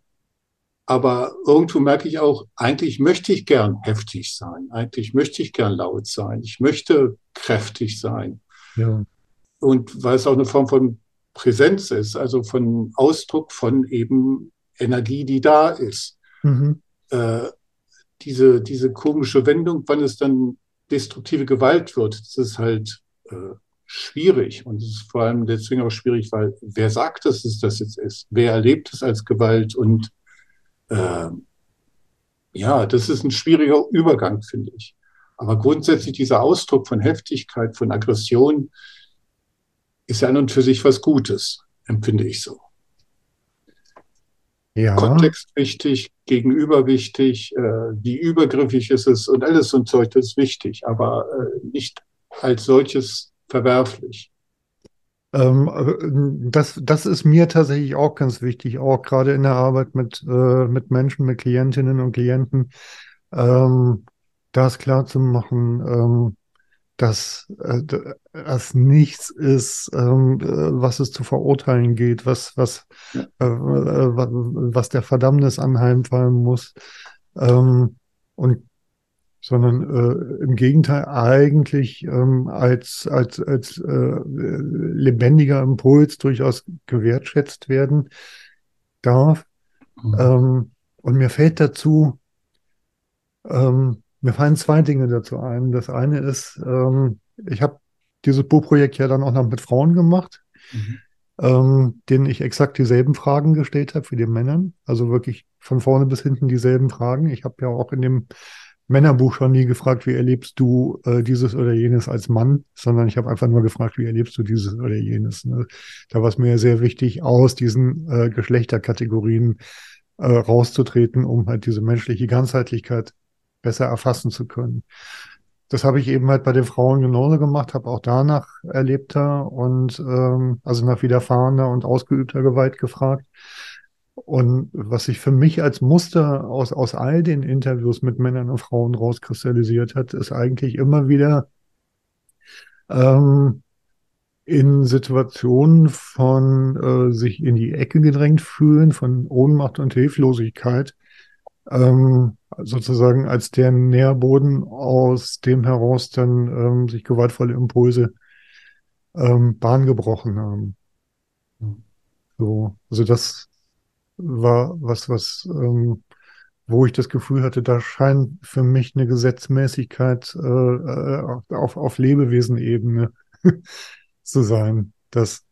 aber irgendwo merke ich auch, eigentlich möchte ich gern heftig sein, eigentlich möchte ich gern laut sein, ich möchte kräftig sein. Ja und weil es auch eine Form von Präsenz ist, also von Ausdruck von eben Energie, die da ist. Mhm. Äh, diese, diese komische Wendung, wann es dann destruktive Gewalt wird, das ist halt äh, schwierig. Und es ist vor allem deswegen auch schwierig, weil wer sagt, dass es das jetzt ist? Wer erlebt es als Gewalt? Und äh, ja, das ist ein schwieriger Übergang, finde ich. Aber grundsätzlich dieser Ausdruck von Heftigkeit, von Aggression, ist ja an und für sich was Gutes, empfinde ich so. Ja. Kontext wichtig, Gegenüber wichtig, äh, wie übergriffig ist es und alles ein Zeug, das ist wichtig, aber äh, nicht als solches verwerflich. Ähm, äh, das, das ist mir tatsächlich auch ganz wichtig, auch gerade in der Arbeit mit, äh, mit Menschen, mit Klientinnen und Klienten, ähm, das klar zu machen, ähm, dass äh, das nichts ist, ähm, äh, was es zu verurteilen geht, was, was, ja. äh, äh was der Verdammnis anheimfallen muss. Ähm, und sondern äh, im Gegenteil eigentlich ähm, als, als, als äh, lebendiger Impuls durchaus gewertschätzt werden darf. Mhm. Ähm, und mir fällt dazu, ähm, mir fallen zwei Dinge dazu ein. Das eine ist, ähm, ich habe dieses Buchprojekt ja dann auch noch mit Frauen gemacht, mhm. ähm, denen ich exakt dieselben Fragen gestellt habe wie den Männern. Also wirklich von vorne bis hinten dieselben Fragen. Ich habe ja auch in dem Männerbuch schon nie gefragt, wie erlebst du äh, dieses oder jenes als Mann, sondern ich habe einfach nur gefragt, wie erlebst du dieses oder jenes. Ne? Da war es mir sehr wichtig, aus diesen äh, Geschlechterkategorien äh, rauszutreten, um halt diese menschliche Ganzheitlichkeit besser erfassen zu können. Das habe ich eben halt bei den Frauen genauso gemacht, habe auch danach erlebter und ähm, also nach widerfahrener und ausgeübter Gewalt gefragt. Und was sich für mich als Muster aus, aus all den Interviews mit Männern und Frauen rauskristallisiert hat, ist eigentlich immer wieder ähm, in Situationen von äh, sich in die Ecke gedrängt fühlen, von Ohnmacht und Hilflosigkeit, ähm, sozusagen als der Nährboden, aus dem heraus dann ähm, sich gewaltvolle Impulse ähm, Bahn gebrochen haben. So, also das war was, was, ähm, wo ich das Gefühl hatte, da scheint für mich eine Gesetzmäßigkeit äh, äh auf, auf Lebewesenebene <laughs> zu sein. Das,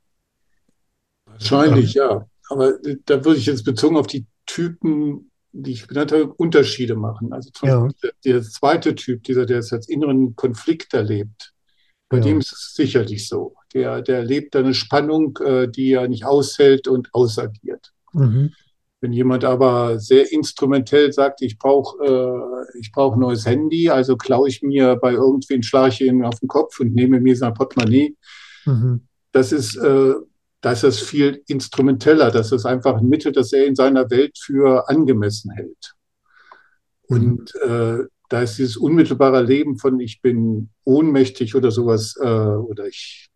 Wahrscheinlich, ähm, ja. Aber da würde ich jetzt bezogen auf die Typen die ich benannt habe, Unterschiede machen. Also zum ja. Beispiel der, zweite Typ, dieser, der es als inneren Konflikt erlebt, bei ja. dem ist es sicherlich so. Der, der erlebt eine Spannung, äh, die er nicht aushält und ausagiert. Mhm. Wenn jemand aber sehr instrumentell sagt, ich brauche äh, ich brauch ein neues Handy, also klaue ich mir bei irgendwen, schlage ich ihn auf den Kopf und nehme mir sein Portemonnaie, mhm. das ist äh, da ist es viel instrumenteller. Das ist einfach ein Mittel, das er in seiner Welt für angemessen hält. Und äh, da ist dieses unmittelbare Leben von ich bin ohnmächtig oder sowas äh, oder ich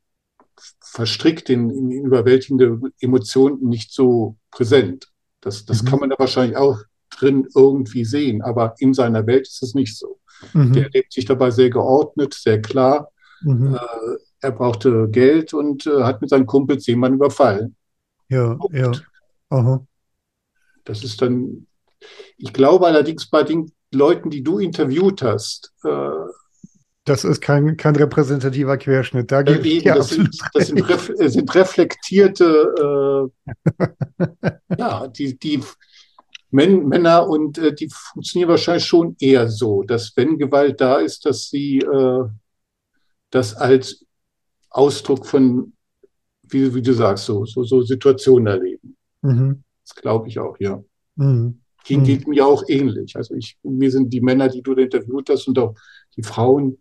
verstrickt in, in überwältigende Emotionen nicht so präsent. Das, das Mhm. kann man da wahrscheinlich auch drin irgendwie sehen, aber in seiner Welt ist es nicht so. Mhm. Der lebt sich dabei sehr geordnet, sehr klar. Mhm. Äh, er brauchte Geld und äh, hat mit seinen Kumpels jemanden überfallen. Ja, ja. Aha. Das ist dann, ich glaube allerdings bei den Leuten, die du interviewt hast, äh, Das ist kein, kein repräsentativer Querschnitt. Da gebe ich das, sind, das sind, ref, sind reflektierte, <laughs> äh, ja, die, die Män, Männer und äh, die funktionieren wahrscheinlich schon eher so, dass wenn Gewalt da ist, dass sie äh, das als Ausdruck von, wie, wie du sagst, so, so, so Situationen erleben. Mhm. Das glaube ich auch, ja. Mhm. Ging, Mhm. geht mir auch ähnlich. Also ich, mir sind die Männer, die du da interviewt hast und auch die Frauen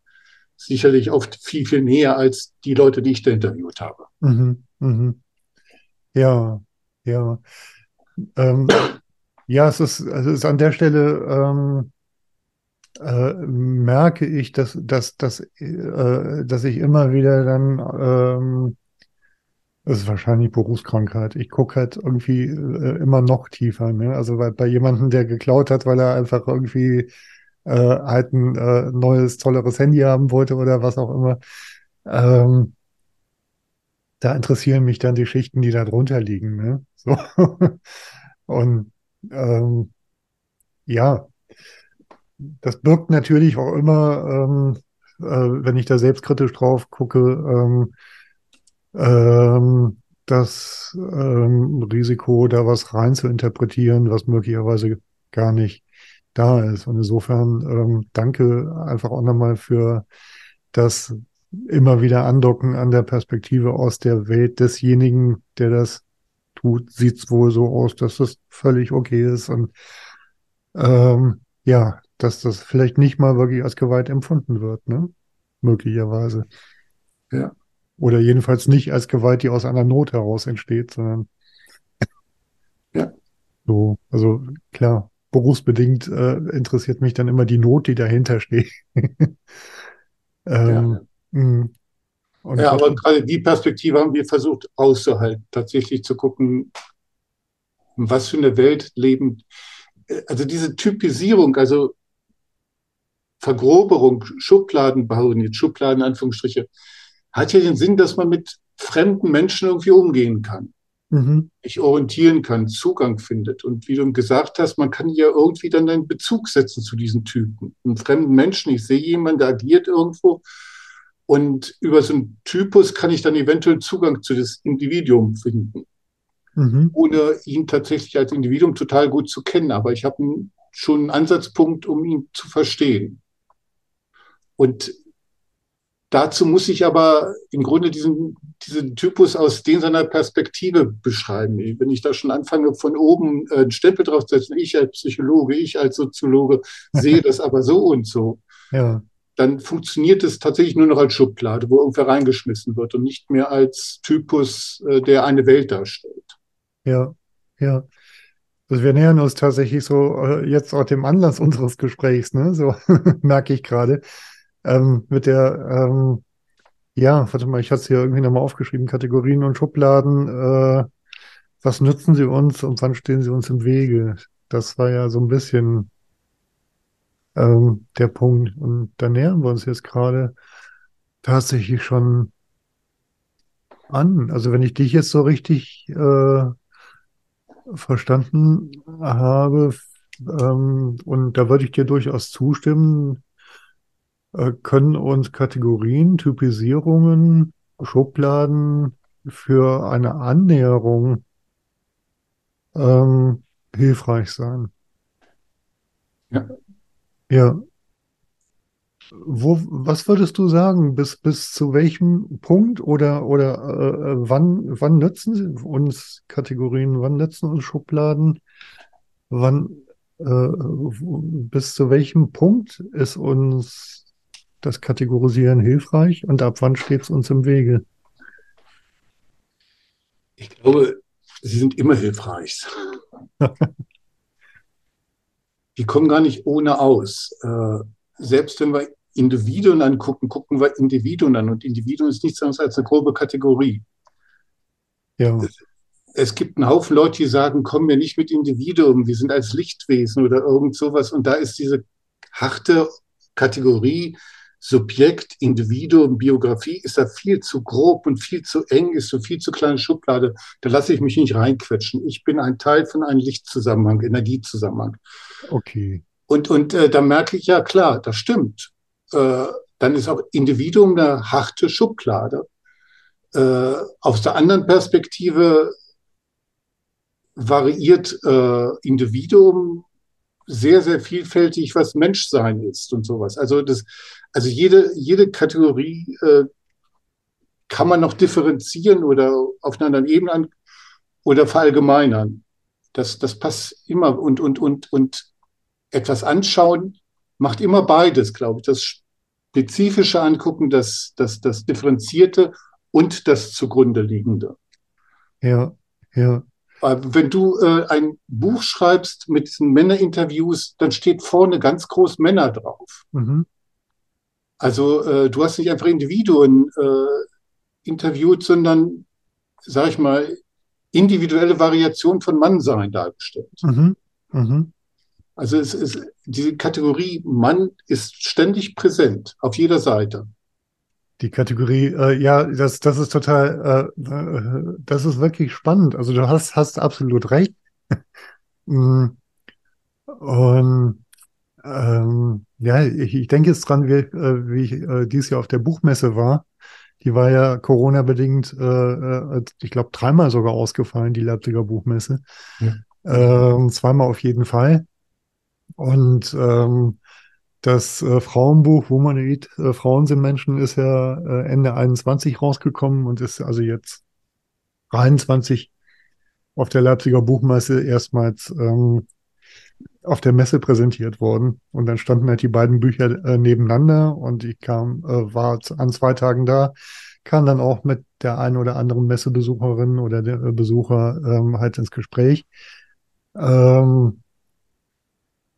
sicherlich oft viel, viel näher als die Leute, die ich da interviewt habe. Mhm. Mhm. Ja, ja. Ähm, ja, es ist, es ist an der Stelle, ähm, äh, merke ich, dass, dass, dass, äh, dass ich immer wieder dann, ähm, das ist wahrscheinlich Berufskrankheit. Ich gucke halt irgendwie äh, immer noch tiefer, ne? Also bei, bei jemandem, der geklaut hat, weil er einfach irgendwie äh, halt ein äh, neues, tolleres Handy haben wollte oder was auch immer. Ähm, da interessieren mich dann die Schichten, die da drunter liegen, ne? So. <laughs> Und ähm, ja, das birgt natürlich auch immer, ähm, äh, wenn ich da selbstkritisch drauf gucke, ähm, ähm, das ähm, Risiko, da was rein zu interpretieren, was möglicherweise gar nicht da ist. Und insofern ähm, danke einfach auch nochmal für das immer wieder Andocken an der Perspektive aus der Welt desjenigen, der das tut, sieht es wohl so aus, dass das völlig okay ist und ähm, ja, dass das vielleicht nicht mal wirklich als Gewalt empfunden wird, ne? Möglicherweise. Ja. Oder jedenfalls nicht als Gewalt, die aus einer Not heraus entsteht, sondern Ja. so, also klar, berufsbedingt äh, interessiert mich dann immer die Not, die dahinter steht. <laughs> ähm, mh. Und Ja, aber gerade die Perspektive haben wir versucht auszuhalten, tatsächlich zu gucken, was für eine Welt leben. Also diese Typisierung, also Vergroberung, Schubladen bauen, jetzt Schubladen, Anführungsstriche, hat ja den Sinn, dass man mit fremden Menschen irgendwie umgehen kann, mhm, sich orientieren kann, Zugang findet. Und wie du gesagt hast, man kann ja irgendwie dann einen Bezug setzen zu diesen Typen. Einen fremden Menschen, ich sehe jemanden, der agiert irgendwo und über so einen Typus kann ich dann eventuell Zugang zu das Individuum finden, mhm, ohne ihn tatsächlich als Individuum total gut zu kennen. Aber ich habe schon einen Ansatzpunkt, um ihn zu verstehen. Und dazu muss ich aber im Grunde diesen, diesen Typus aus den seiner Perspektive beschreiben. Wenn ich da schon anfange, von oben äh, einen Stempel draufzusetzen, ich als Psychologe, ich als Soziologe sehe das aber so und so, <laughs> ja, dann funktioniert es tatsächlich nur noch als Schublade, wo irgendwer reingeschmissen wird und nicht mehr als Typus, äh, der eine Welt darstellt. ja, ja. Also wir nähern uns tatsächlich so äh, jetzt auch dem Anlass unseres Gesprächs, ne? So <laughs> merke ich gerade. Ähm, mit der, ähm, ja, warte mal, ich hatte es hier irgendwie nochmal aufgeschrieben, Kategorien und Schubladen. Äh, was nützen sie uns und wann stehen sie uns im Wege? Das war ja so ein bisschen ähm, der Punkt. Und da nähern wir uns jetzt gerade tatsächlich schon an. Also wenn ich dich jetzt so richtig äh, verstanden habe, ähm, und da würde ich dir durchaus zustimmen, können uns Kategorien, Typisierungen, Schubladen für eine Annäherung ähm, hilfreich sein. Ja. Ja. Wo, was würdest du sagen, bis, bis zu welchem Punkt oder, oder äh, wann, wann nützen sie uns Kategorien, wann nützen uns Schubladen, wann, äh, bis zu welchem Punkt ist uns das Kategorisieren hilfreich und ab wann steht es uns im Wege? Ich glaube, sie sind immer hilfreich. <laughs> Die kommen gar nicht ohne aus. Äh, selbst wenn wir Individuen angucken, gucken wir Individuen an. Und Individuum ist nichts anderes als eine grobe Kategorie. Ja. Es gibt einen Haufen Leute, die sagen, komm mir nicht mit Individuum, wir sind als Lichtwesen oder irgend sowas. Und da ist diese harte Kategorie Subjekt, Individuum, Biografie, ist da viel zu grob und viel zu eng, ist so viel zu kleine Schublade. Da lasse ich mich nicht reinquetschen. Ich bin ein Teil von einem Lichtzusammenhang, Energiezusammenhang. Okay. Und, und äh, da merke ich, ja klar, das stimmt. Äh, dann ist auch Individuum eine harte Schublade. Äh, aus der anderen Perspektive variiert äh, Individuum sehr, sehr vielfältig, was Menschsein ist und sowas. Also das, also jede, jede Kategorie äh, kann man noch differenzieren oder auf einer anderen Ebene an oder verallgemeinern. Das, das passt immer und, und, und, und etwas anschauen macht immer beides, glaube ich. Das spezifische Angucken, das, das, das Differenzierte und das zugrunde liegende. Ja, ja. Wenn du äh, ein Buch schreibst mit diesen Männerinterviews, dann steht vorne ganz groß Männer drauf. Mhm. Also äh, du hast nicht einfach Individuen äh, interviewt, sondern, sag ich mal, individuelle Variation von Mannsein dargestellt. Mhm. Mhm. Also es ist, diese Kategorie Mann ist ständig präsent auf jeder Seite. Die Kategorie, äh, ja, das, das ist total, äh, das ist wirklich spannend. Also du hast, hast absolut recht. <laughs> Mm. Und ähm, ja, ich, ich denke jetzt dran, wie, äh, wie ich äh, dieses Jahr auf der Buchmesse war. Die war ja Corona-bedingt, äh, äh ich glaube, dreimal sogar ausgefallen, die Leipziger Buchmesse. Ja. Ähm, zweimal auf jeden Fall. Und ähm, das äh, Frauenbuch Womanoid, äh, Frauen sind Menschen, ist ja äh, Ende 21 rausgekommen und ist also jetzt 23 auf der Leipziger Buchmesse erstmals ähm, auf der Messe präsentiert worden. Und dann standen halt die beiden Bücher äh, nebeneinander und ich kam, äh, war an zwei Tagen da, kam dann auch mit der einen oder anderen Messebesucherin oder der äh, Besucher ähm, halt ins Gespräch. Ähm,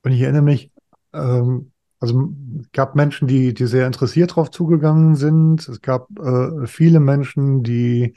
und ich erinnere mich, ähm, also es gab Menschen, die, die sehr interessiert drauf zugegangen sind. Es gab äh, viele Menschen, die,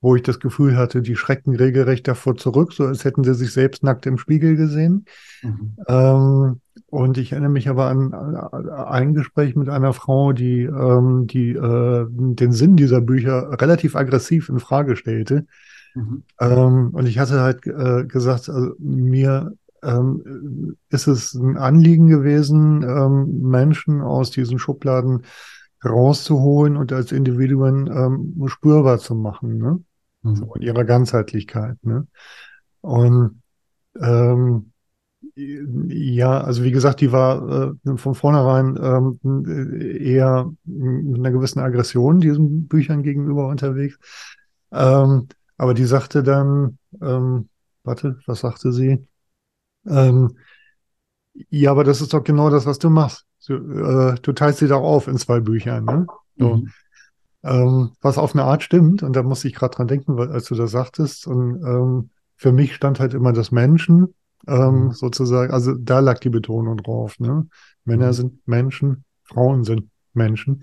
wo ich das Gefühl hatte, die schrecken regelrecht davor zurück, so als hätten sie sich selbst nackt im Spiegel gesehen. Mhm. Ähm, und ich erinnere mich aber an, an ein Gespräch mit einer Frau, die, ähm, die äh, den Sinn dieser Bücher relativ aggressiv in Frage stellte. Mhm. Ähm, und ich hatte halt äh, gesagt, also mir ähm, ist es ein Anliegen gewesen, ähm, Menschen aus diesen Schubladen rauszuholen und als Individuen ähm, spürbar zu machen, ne? Mhm. So in ihrer Ganzheitlichkeit. Ne? Und ähm, ja, also wie gesagt, die war äh, von vornherein ähm, eher mit einer gewissen Aggression diesen Büchern gegenüber unterwegs. Ähm, aber die sagte dann, ähm, warte, was sagte sie? Ähm, ja, aber das ist doch genau das, was du machst. Du, äh, du teilst sie doch auf in zwei Büchern, ne? So. Mhm. Ähm, was auf eine Art stimmt, und da musste ich gerade dran denken, als du das sagtest. Und ähm, für mich stand halt immer das Menschen, ähm, mhm. sozusagen, also da lag die Betonung drauf. Ne? Männer mhm. sind Menschen, Frauen sind Menschen.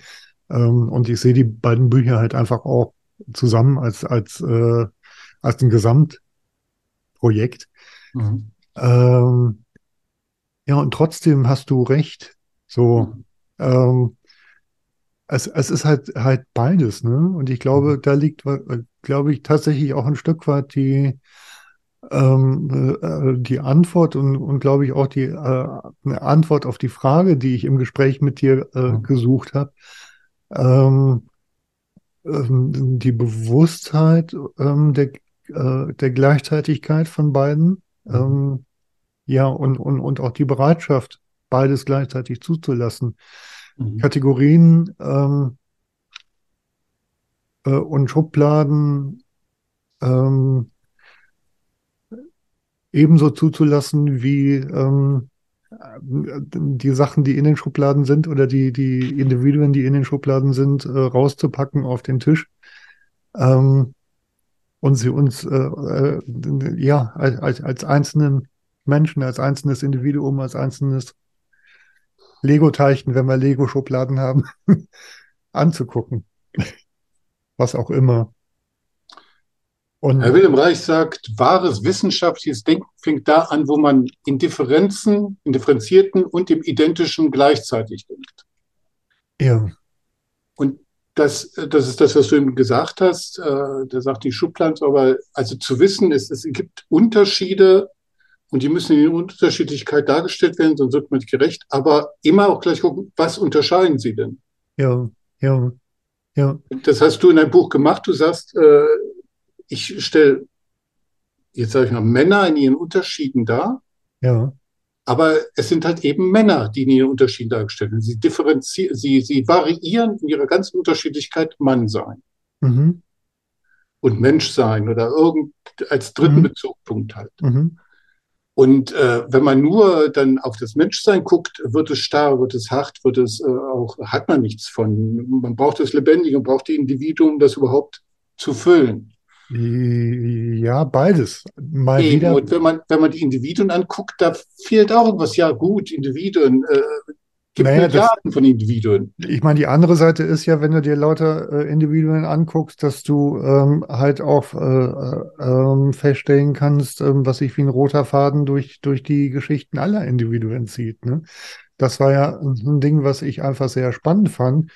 Ähm, und ich sehe die beiden Bücher halt einfach auch zusammen als, als, äh, als ein Gesamtprojekt. Mhm. Ähm, ja, und trotzdem hast du recht. So, mhm. ähm, es, es ist halt halt beides, ne? Und ich glaube, mhm. da liegt, glaube ich, tatsächlich auch ein Stück weit die ähm, äh, die Antwort und, und glaube ich auch die äh, eine Antwort auf die Frage, die ich im Gespräch mit dir äh, mhm. gesucht habe. Ähm, ähm, die Bewusstheit ähm, der, äh, der Gleichzeitigkeit von beiden. Mhm. Ähm, ja, und, und, und auch die Bereitschaft, beides gleichzeitig zuzulassen. Mhm. Kategorien ähm, äh, und Schubladen ähm, ebenso zuzulassen wie ähm, die Sachen, die in den Schubladen sind oder die, die Individuen, die in den Schubladen sind, äh, rauszupacken auf den Tisch. Ähm, und sie uns äh, äh, ja als, als einzelnen Menschen, als einzelnes Individuum, als einzelnes Lego-Teilchen, wenn wir Lego-Schubladen haben, <laughs> anzugucken. Was auch immer. Und Herr Wilhelm Reich sagt, wahres wissenschaftliches Denken fängt da an, wo man in Differenzen, in differenzierten und im identischen gleichzeitig denkt. ja, Und das, das ist das, was du eben gesagt hast. Äh, der sagt die Schubladen, aber also zu wissen ist, es gibt Unterschiede und die müssen in Unterschiedlichkeit dargestellt werden, sonst wird man nicht gerecht. Aber immer auch gleich gucken, was unterscheiden sie denn? ja, ja, ja, Das hast du in deinem Buch gemacht. Du sagst, äh, ich stelle, jetzt sage ich mal, Männer in ihren Unterschieden dar. ja, Aber es sind halt eben Männer, die in ihren Unterschieden dargestellt werden. Sie differenzieren, sie, sie variieren in ihrer ganzen Unterschiedlichkeit Mann sein mhm, und Mensch sein oder irgend als dritten Mhm. Bezugpunkt halt. mhm, Und äh, wenn man nur dann auf das Menschsein guckt, wird es starr, wird es hart, wird es äh, auch, hat man nichts von. Man braucht das Lebendige, man braucht die Individuum, um das überhaupt zu füllen. ja, beides. Mal Eben. wieder, Und wenn man, wenn man die Individuen anguckt, da fehlt auch irgendwas. Ja, gut, Individuen. Äh, gibt Naja, das- von Individuen. Ich meine, die andere Seite ist ja, wenn du dir lauter äh, Individuen anguckst, dass du ähm, halt auch äh, äh, ähm, feststellen kannst, ähm, was sich wie ein roter Faden durch, durch die Geschichten aller Individuen zieht. Ne? Das war ja ein Ding, was ich einfach sehr spannend fand.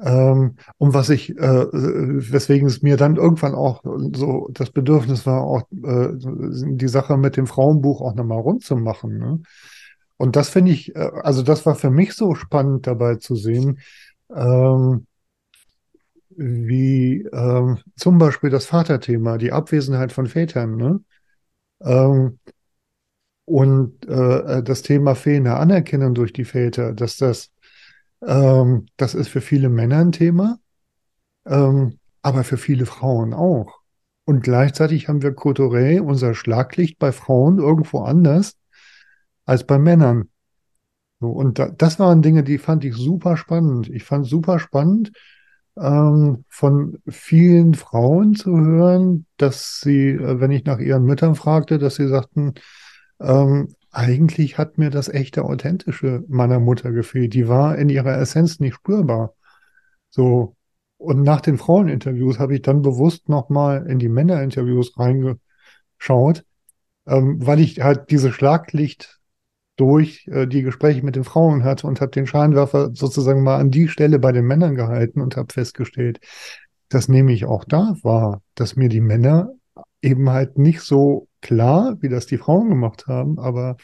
Ähm, und was ich, äh, weswegen es mir dann irgendwann auch so das Bedürfnis war, auch äh, die Sache mit dem Frauenbuch auch nochmal rund zu machen. Ne? Und das finde ich, äh, also das war für mich so spannend dabei zu sehen, ähm, wie ähm, zum Beispiel das Vaterthema, die Abwesenheit von Vätern, ne? Ähm, und äh, das Thema fehlende Anerkennung durch die Väter, dass das, ähm, das ist für viele Männer ein Thema, ähm, aber für viele Frauen auch. Und gleichzeitig haben wir kulturell unser Schlaglicht bei Frauen irgendwo anders als bei Männern. So, und da, das waren Dinge, die fand ich super spannend. Ich fand super spannend, ähm, von vielen Frauen zu hören, dass sie, äh, wenn ich nach ihren Müttern fragte, dass sie sagten, ähm, eigentlich hat mir das echte, authentische meiner Mutter gefehlt. Die war in ihrer Essenz nicht spürbar. So. Und nach den Fraueninterviews habe ich dann bewusst nochmal in die Männerinterviews reingeschaut, ähm, weil ich halt dieses Schlaglicht durch äh, die Gespräche mit den Frauen hatte und habe den Scheinwerfer sozusagen mal an die Stelle bei den Männern gehalten und habe festgestellt, dass nämlich auch da war, dass mir die Männer eben halt nicht so klar, wie das die Frauen gemacht haben, aber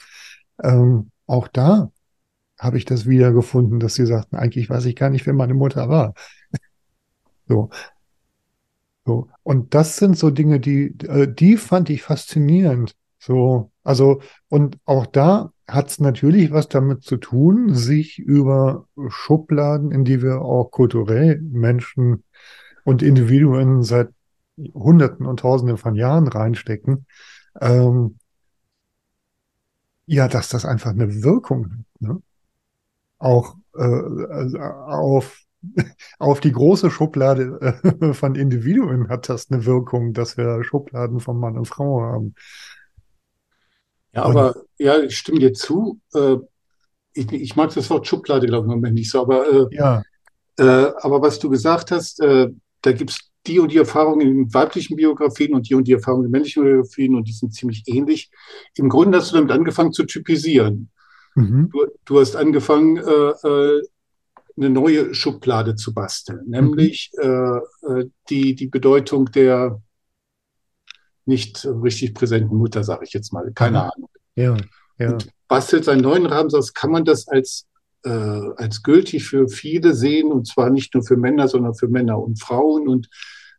ähm, auch da habe ich das wiedergefunden, dass sie sagten, eigentlich weiß ich gar nicht, wer meine Mutter war. So. So. Und das sind so Dinge, die, äh, die fand ich faszinierend. So, also, und auch da hat es natürlich was damit zu tun, sich über Schubladen, in die wir auch kulturell Menschen und Individuen seit Hunderten und Tausenden von Jahren reinstecken, ähm, ja, dass das einfach eine Wirkung hat, ne? Auch äh, also auf, <laughs> auf die große Schublade äh, <laughs> von Individuen hat das eine Wirkung, dass wir Schubladen von Mann und Frau haben. Ja, Und- aber ja, ich stimme dir zu. Äh, ich, ich mag das Wort Schublade, glaube ich, im Moment nicht so, aber, äh, Ja, äh, aber was du gesagt hast, äh, da gibt es die und die Erfahrungen in weiblichen Biografien und die und die Erfahrungen in männlichen Biografien und die sind ziemlich ähnlich. Im Grunde hast du damit angefangen zu typisieren. mhm. Du, du hast angefangen, äh, äh, eine neue Schublade zu basteln, nämlich äh, die, die Bedeutung der nicht richtig präsenten Mutter, sage ich jetzt mal. Keine Mhm. Ahnung. ja, ja, Und bastelt einen neuen Rahmen, sonst kann man das als, äh, als gültig für viele sehen, und zwar nicht nur für Männer, sondern für Männer und Frauen. Und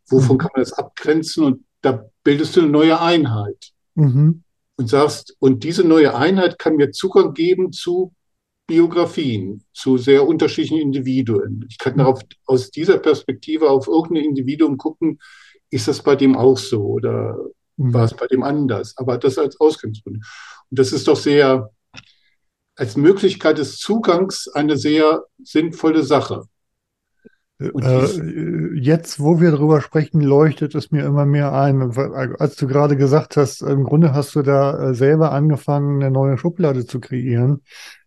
wovon Mhm. kann man das abgrenzen? Und da bildest du eine neue Einheit mhm. und sagst, und diese neue Einheit kann mir Zugang geben zu Biografien, zu sehr unterschiedlichen Individuen. Ich kann Mhm. darauf aus dieser Perspektive auf irgendein Individuum gucken, ist das bei dem auch so oder. War es bei dem anders? Aber das als Ausgangspunkt. Und das ist doch sehr, als Möglichkeit des Zugangs eine sehr sinnvolle Sache. Und Äh, jetzt, wo wir darüber sprechen, leuchtet es mir immer mehr ein. Als du gerade gesagt hast, im Grunde hast du da äh, selber angefangen, eine neue Schublade zu kreieren,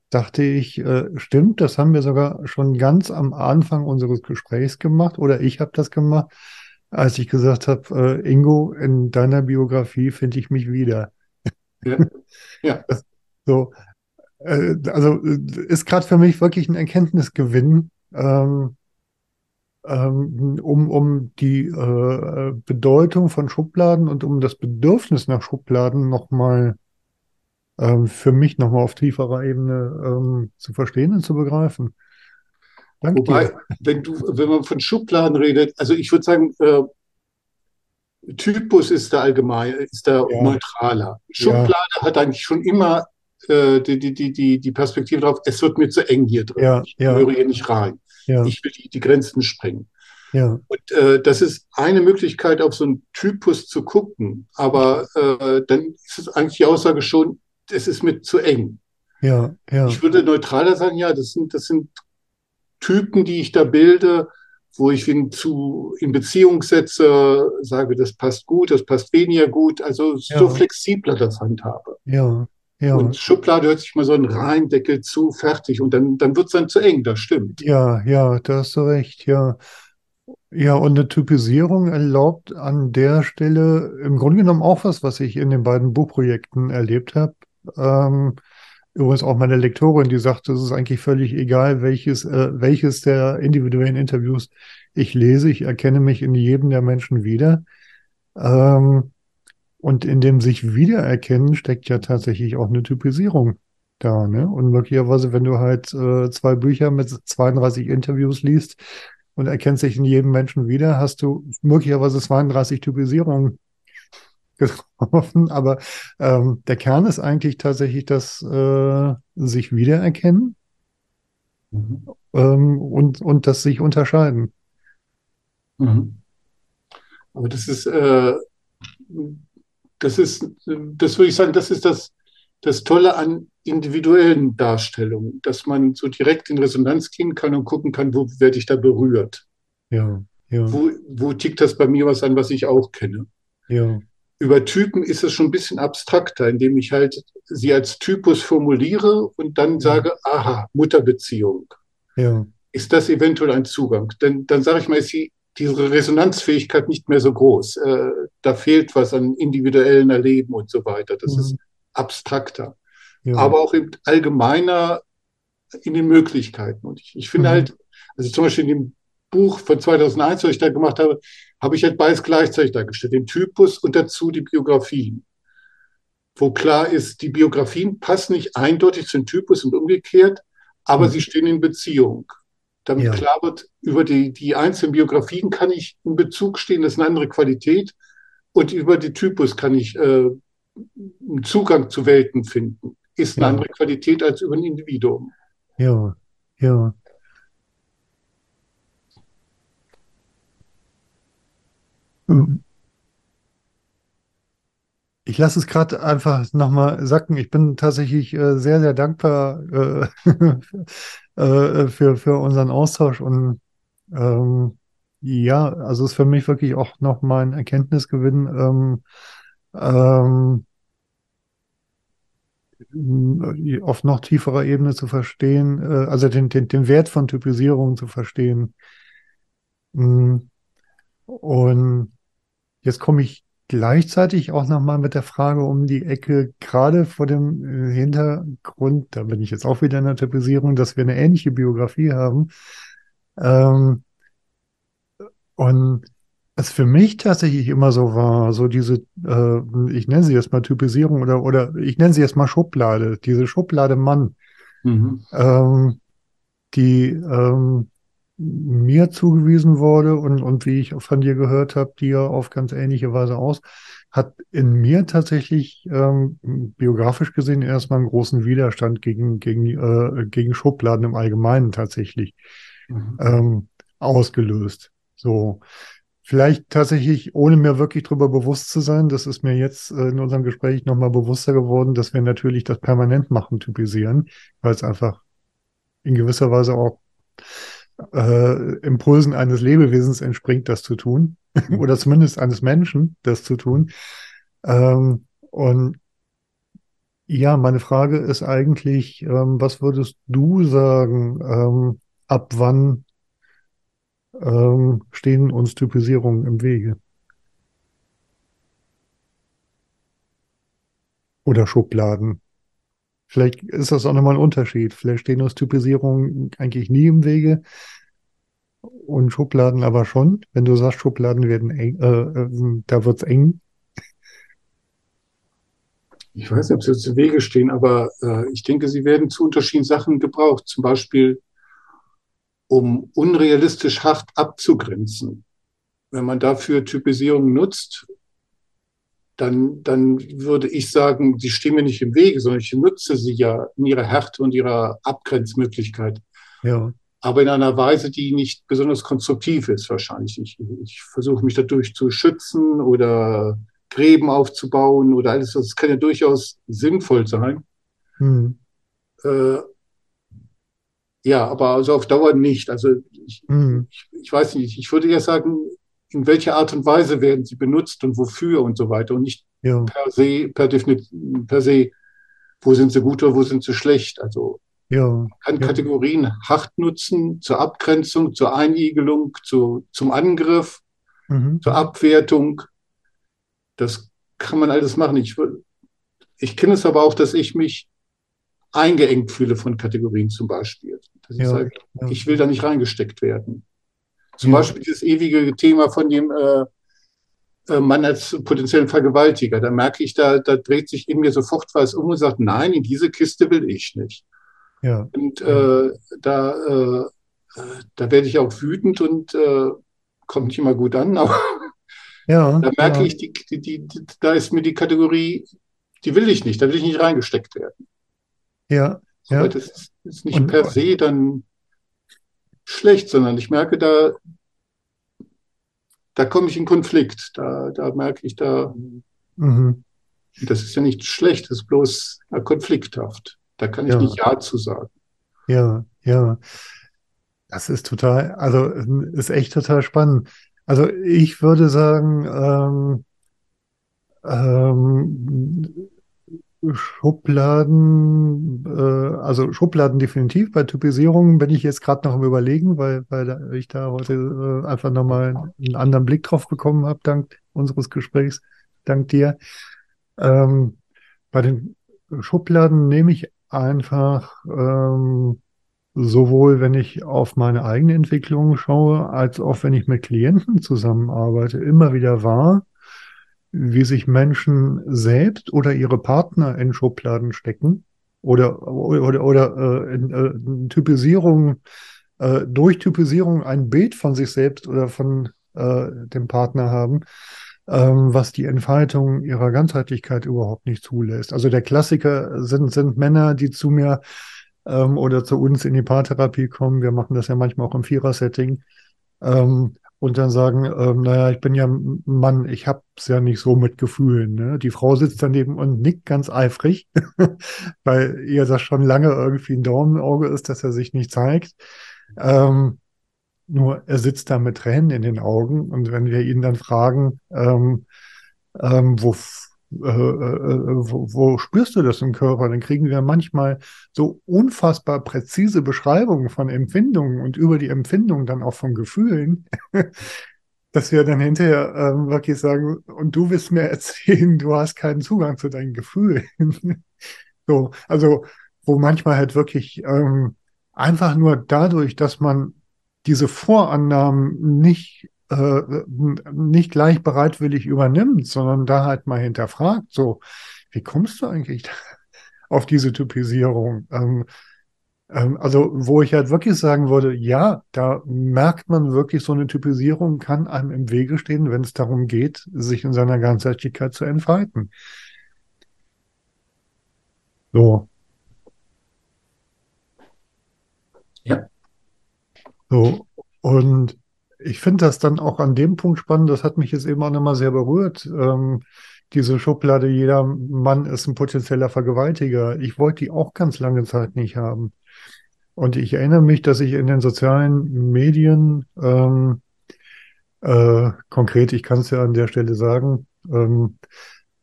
dachte ich, äh, stimmt, das haben wir sogar schon ganz am Anfang unseres Gesprächs gemacht oder ich habe das gemacht. Als ich gesagt habe, äh, Ingo, in deiner Biografie finde ich mich wieder. Ja. <laughs> ja. So, äh, also äh, ist gerade für mich wirklich ein Erkenntnisgewinn, ähm, ähm, um, um die äh, Bedeutung von Schubladen und um das Bedürfnis nach Schubladen nochmal ähm, für mich nochmal auf tieferer Ebene ähm, zu verstehen und zu begreifen. Danke Wobei, dir. wenn du, wenn man von Schubladen redet, also ich würde sagen, äh, Typus ist der allgemein, ist der ja. neutraler. Schublade ja. hat eigentlich schon immer äh, die, die, die, die Perspektive drauf, es wird mir zu eng hier drin. Ja, ich höre hier nicht rein. Ich will die, die Grenzen sprengen. Ja. Und äh, das ist eine Möglichkeit, auf so einen Typus zu gucken. Aber äh, dann ist es eigentlich die Aussage schon, es ist mir zu eng. Ja, ja. Ich würde neutraler sagen, ja, das sind, das sind Typen, die ich da bilde, wo ich ihn zu in Beziehung setze, sage, das passt gut, das passt weniger gut, also ja. so flexibler das handhabe. Ja, ja. Und Schublade hört sich mal so ein Reindeckel zu, fertig. Und dann, dann wird es dann zu eng, das stimmt. Ja, ja, da hast du recht, ja. Ja, und eine Typisierung erlaubt an der Stelle im Grunde genommen auch was, was ich in den beiden Buchprojekten erlebt habe. Ähm, übrigens auch meine Lektorin, die sagt, es ist eigentlich völlig egal, welches, äh, welches der individuellen Interviews ich lese. Ich erkenne mich in jedem der Menschen wieder. Ähm, und in dem sich wiedererkennen steckt ja tatsächlich auch eine Typisierung da. Ne? Und möglicherweise, wenn du halt äh, zwei Bücher mit 32 Interviews liest und erkennst dich in jedem Menschen wieder, hast du möglicherweise 32 Typisierungen <laughs> getroffen. Aber ähm, der Kern ist eigentlich tatsächlich das äh, sich wiedererkennen mhm. ähm, und, und das sich unterscheiden. Mhm. Aber das ist, äh, das ist, das würde ich sagen, das ist das, das Tolle an individuellen Darstellungen, dass man so direkt in Resonanz gehen kann und gucken kann, wo werde ich da berührt. Ja, ja. Wo, wo tickt das bei mir was an, was ich auch kenne? Ja. Über Typen ist es schon ein bisschen abstrakter, indem ich halt sie als Typus formuliere und dann sage, aha, Mutterbeziehung. Ja. Ist das eventuell ein Zugang? Denn dann sage ich mal, ist die diese Resonanzfähigkeit nicht mehr so groß. Äh, da fehlt was an individuellen Erleben und so weiter. Das mhm. ist abstrakter. Ja. Aber auch im allgemeiner in den Möglichkeiten. Und ich, ich finde mhm. halt, also zum Beispiel in dem Buch von 2001, was ich da gemacht habe, habe ich halt beides gleichzeitig dargestellt. Den Typus und dazu die Biografien. Wo klar ist, die Biografien passen nicht eindeutig zum Typus und umgekehrt, aber mhm. sie stehen in Beziehung damit ja. klar wird, über die, die einzelnen Biografien kann ich in Bezug stehen, das ist eine andere Qualität. Und über die Typus kann ich äh, einen Zugang zu Welten finden. Ist eine ja. andere Qualität als über ein Individuum. Ja, ja. Ich lasse es gerade einfach nochmal sacken. Ich bin tatsächlich äh, sehr, sehr dankbar äh, <laughs> äh, für, für unseren Austausch und ähm, ja, also ist für mich wirklich auch noch mal ein Erkenntnisgewinn, ähm, ähm, auf noch tieferer Ebene zu verstehen, äh, also den, den, den Wert von Typisierung zu verstehen. Mm. Und jetzt komme ich gleichzeitig auch nochmal mit der Frage um die Ecke, gerade vor dem äh, Hintergrund, da bin ich jetzt auch wieder in der Typisierung, dass wir eine ähnliche Biografie haben. Ähm, und es für mich tatsächlich immer so war, so diese, äh, ich nenne sie jetzt mal Typisierung oder, oder ich nenne sie jetzt mal Schublade, diese Schublade Mann, mhm. ähm, die ähm, mir zugewiesen wurde und, und wie ich von dir gehört habe, dir auf ganz ähnliche Weise aus, hat in mir tatsächlich ähm, biografisch gesehen erstmal einen großen Widerstand gegen, gegen, äh, gegen Schubladen im Allgemeinen tatsächlich mhm. ähm, ausgelöst. So. Vielleicht tatsächlich, ohne mir wirklich darüber bewusst zu sein, das ist mir jetzt äh, in unserem Gespräch nochmal bewusster geworden, dass wir natürlich das permanent machen, typisieren, weil es einfach in gewisser Weise auch äh, Impulsen eines Lebewesens entspringt, das zu tun. <laughs> Oder zumindest eines Menschen, das zu tun. Ähm, und ja, meine Frage ist eigentlich, ähm, was würdest du sagen, ähm, ab wann ähm, stehen uns Typisierungen im Wege? Oder Schubladen? Vielleicht ist das auch nochmal ein Unterschied. Vielleicht stehen uns Typisierungen eigentlich nie im Wege und Schubladen aber schon. Wenn du sagst, Schubladen werden eng, äh, äh, da wird's eng. Ich weiß nicht, ob sie im Wege stehen, aber äh, ich denke, sie werden zu unterschiedlichen Sachen gebraucht. Zum Beispiel, um unrealistisch hart abzugrenzen. Wenn man dafür Typisierung nutzt, dann, dann würde ich sagen, sie stehen mir nicht im Wege, sondern ich nutze sie ja in ihrer Härte und ihrer Abgrenzmöglichkeit. Ja. Aber in einer Weise, die nicht besonders konstruktiv ist, wahrscheinlich. Ich, ich versuche mich dadurch zu schützen oder Gräben aufzubauen oder alles, das kann ja durchaus sinnvoll sein. Hm. Äh, ja, aber also auf Dauer nicht. Also ich, Hm. ich, ich weiß nicht, ich würde eher sagen, in welcher Art und Weise werden sie benutzt und wofür und so weiter und nicht Ja. per se, per Definition, per se, wo sind sie gut oder wo sind sie schlecht. Also Ja. man kann Ja. Kategorien hart nutzen zur Abgrenzung, zur Einigelung, zu, zum Angriff, Mhm. zur Abwertung. Das kann man alles machen. Ich, ich kenne es aber auch, dass ich mich eingeengt fühle von Kategorien zum Beispiel. Dass ich sage, ich will da nicht reingesteckt werden. Zum. Beispiel dieses ewige Thema von dem äh, äh, Mann als potenziellen Vergewaltiger. Da merke ich, da, da dreht sich in mir sofort was um und sagt, nein, in diese Kiste will ich nicht. Ja. Und äh, da, äh, da werde ich auch wütend und äh, kommt nicht immer gut an, <laughs> aber Ja. da merke ja. ich, die, die, die, da ist mir die Kategorie, die will ich nicht, da will ich nicht reingesteckt werden. Ja. Ja. Aber das ist, ist nicht Und- per se dann schlecht, sondern ich merke, da, da komme ich in Konflikt. Da, da merke ich, da, Mhm. das ist ja nicht schlecht, das ist bloß ja, konflikthaft. Da kann ich Ja. nicht Ja zu sagen. Ja, ja. Das ist total, also ist echt total spannend. Also ich würde sagen, ähm, ähm, Schubladen, äh, also Schubladen definitiv. Bei Typisierungen bin ich jetzt gerade noch am Überlegen, weil, weil ich da heute äh, einfach nochmal einen anderen Blick drauf bekommen habe, dank unseres Gesprächs, dank dir. Ähm, bei den Schubladen nehme ich einfach ähm, sowohl, wenn ich auf meine eigene Entwicklung schaue, als auch wenn ich mit Klienten zusammenarbeite, immer wieder wahr, wie sich Menschen selbst oder ihre Partner in Schubladen stecken oder, oder, oder äh, in, äh, Typisierung, äh, durch Typisierung ein Bild von sich selbst oder von äh, dem Partner haben, ähm, was die Entfaltung ihrer Ganzheitlichkeit überhaupt nicht zulässt. Also der Klassiker sind, sind Männer, die zu mir ähm, oder zu uns in die Paartherapie kommen. Wir machen das ja manchmal auch im Vierer-Setting. Ähm, und dann sagen, ähm, naja, ich bin ja Mann, ich hab's ja nicht so mit Gefühlen. Ne? Die Frau sitzt daneben und nickt ganz eifrig, <laughs> weil ihr das schon lange irgendwie ein Dorn ist, dass er sich nicht zeigt. Ähm, nur er sitzt da mit Tränen in den Augen und wenn wir ihn dann fragen, ähm, ähm, wo, äh, äh, wo, wo spürst du das im Körper, dann kriegen wir manchmal so unfassbar präzise Beschreibungen von Empfindungen und über die Empfindungen dann auch von Gefühlen, <laughs> dass wir dann hinterher ähm, wirklich sagen, und du willst mir <laughs> erzählen, du hast keinen Zugang zu deinen Gefühlen. <laughs> so, also wo manchmal halt wirklich ähm, einfach nur dadurch, dass man diese Vorannahmen nicht äh, nicht gleich bereitwillig übernimmt, sondern da halt mal hinterfragt, so, wie kommst du eigentlich <laughs> auf diese Typisierung? Ähm, ähm, also, wo ich halt wirklich sagen würde, ja, da merkt man wirklich, so eine Typisierung kann einem im Wege stehen, wenn es darum geht, sich in seiner Ganzheitlichkeit zu entfalten. So. Ja. So, und ich finde das dann auch an dem Punkt spannend, das hat mich jetzt eben auch nochmal sehr berührt, ähm, diese Schublade, jeder Mann ist ein potenzieller Vergewaltiger. Ich wollte die auch ganz lange Zeit nicht haben. Und ich erinnere mich, dass ich in den sozialen Medien, ähm, äh, konkret, ich kann es ja an der Stelle sagen, ähm,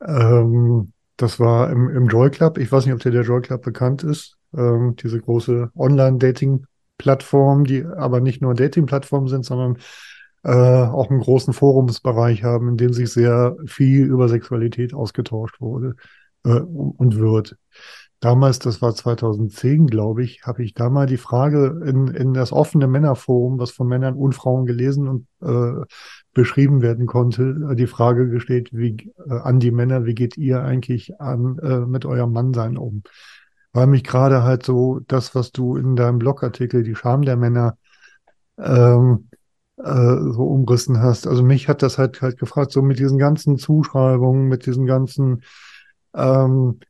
ähm, das war im, im Joy Club. Ich weiß nicht, ob dir der Joy Club bekannt ist. Ähm, diese große Online-Dating Dating-Plattformen, die aber nicht nur Dating-Plattformen sind, sondern äh, auch einen großen Forumsbereich haben, in dem sich sehr viel über Sexualität ausgetauscht wurde äh, und wird. Damals, das war 2010, glaube ich, habe ich da mal die Frage in, in das offene Männerforum, was von Männern und Frauen gelesen und äh, beschrieben werden konnte, äh, die Frage gestellt, wie äh, an die Männer, wie geht ihr eigentlich an äh, mit eurem Mannsein um? Weil mich gerade halt so das, was du in deinem Blogartikel, die Scham der Männer, ähm, äh, so umrissen hast. Also mich hat das halt halt gefragt, so mit diesen ganzen Zuschreibungen, mit diesen ganzen ähm,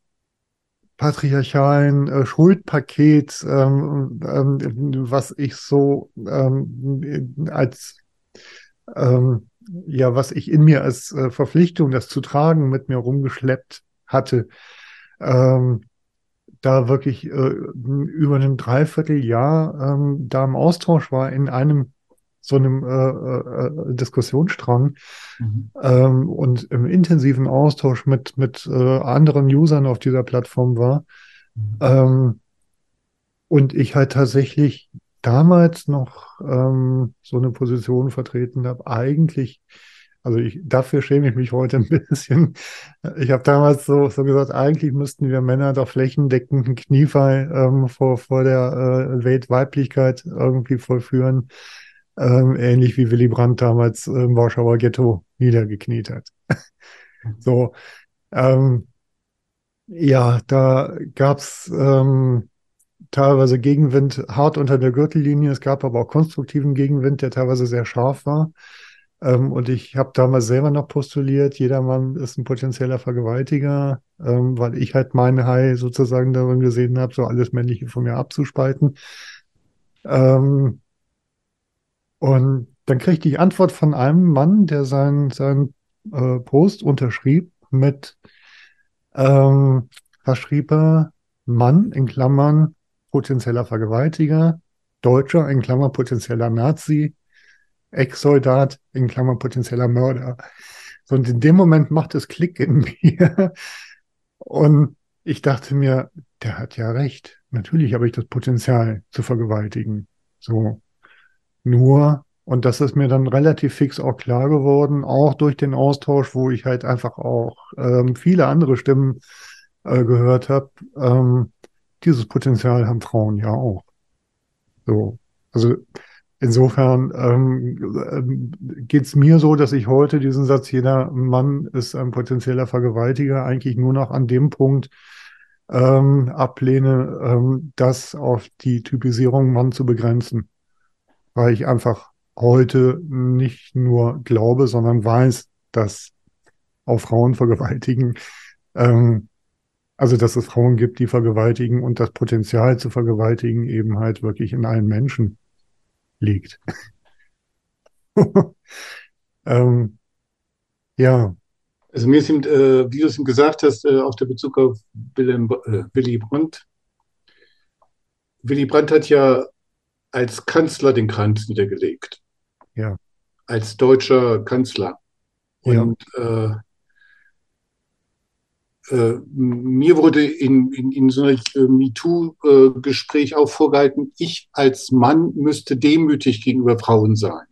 patriarchalen äh, Schuldpaket, ähm, ähm, was ich so ähm, als ähm, ja, was ich in mir als äh, Verpflichtung, das zu tragen, mit mir rumgeschleppt hatte, ähm, da wirklich äh, über ein Dreivierteljahr ähm, da im Austausch war in einem so einem äh, äh, Diskussionsstrang mhm. ähm, und im intensiven Austausch mit, mit äh, anderen Usern auf dieser Plattform war. Mhm. Ähm, und ich halt tatsächlich damals noch ähm, so eine Position vertreten habe, eigentlich, also ich, dafür schäme ich mich heute ein <laughs> bisschen. Ich habe damals so, so gesagt, eigentlich müssten wir Männer doch flächendeckend einen Kniefall ähm, vor, vor der äh, Weltweiblichkeit irgendwie vollführen ähm, ähnlich wie Willy Brandt damals im Warschauer Ghetto niedergekniet hat. <laughs> so, ähm, ja, da gab's ähm, teilweise Gegenwind hart unter der Gürtellinie. Es gab aber auch konstruktiven Gegenwind, der teilweise sehr scharf war. Ähm, und ich habe damals selber noch postuliert, jedermann ist ein potenzieller Vergewaltiger, ähm, weil ich halt meine Hai sozusagen darin gesehen habe, so alles Männliche von mir abzuspalten. Ähm, und dann kriegte ich Antwort von einem Mann, der seinen sein, äh, Post unterschrieb mit, ähm, was schrieb er? Mann in Klammern potenzieller Vergewaltiger, Deutscher in Klammern potenzieller Nazi, Ex-Soldat in Klammern potenzieller Mörder. Und in dem Moment macht es Klick in <laughs> mir. Und ich dachte mir, der hat ja recht. Natürlich habe ich das Potenzial zu vergewaltigen. So. Nur, und das ist mir dann relativ fix auch klar geworden, auch durch den Austausch, wo ich halt einfach auch ähm, viele andere Stimmen äh, gehört habe, ähm, dieses Potenzial haben Frauen ja auch. So, also insofern ähm, ähm geht es mir so, dass ich heute diesen Satz, jeder Mann ist ein potenzieller Vergewaltiger, eigentlich nur noch an dem Punkt ähm, ablehne, ähm, das auf die Typisierung Mann zu begrenzen. Weil ich einfach heute nicht nur glaube, sondern weiß, dass auch Frauen vergewaltigen, ähm, also dass es Frauen gibt, die vergewaltigen und das Potenzial zu vergewaltigen eben halt wirklich in allen Menschen liegt. <laughs> ähm, ja. Also mir ist, äh, wie du es ihm gesagt hast, äh, auch der Bezug auf Wilhelm, äh, Willy Brandt. Willy Brandt hat ja als Kanzler den Kranz niedergelegt. Ja. Als deutscher Kanzler. Und ja. Äh, mir wurde in, in, in so einem äh, MeToo-Gespräch auch vorgehalten, ich als Mann müsste demütig gegenüber Frauen sein.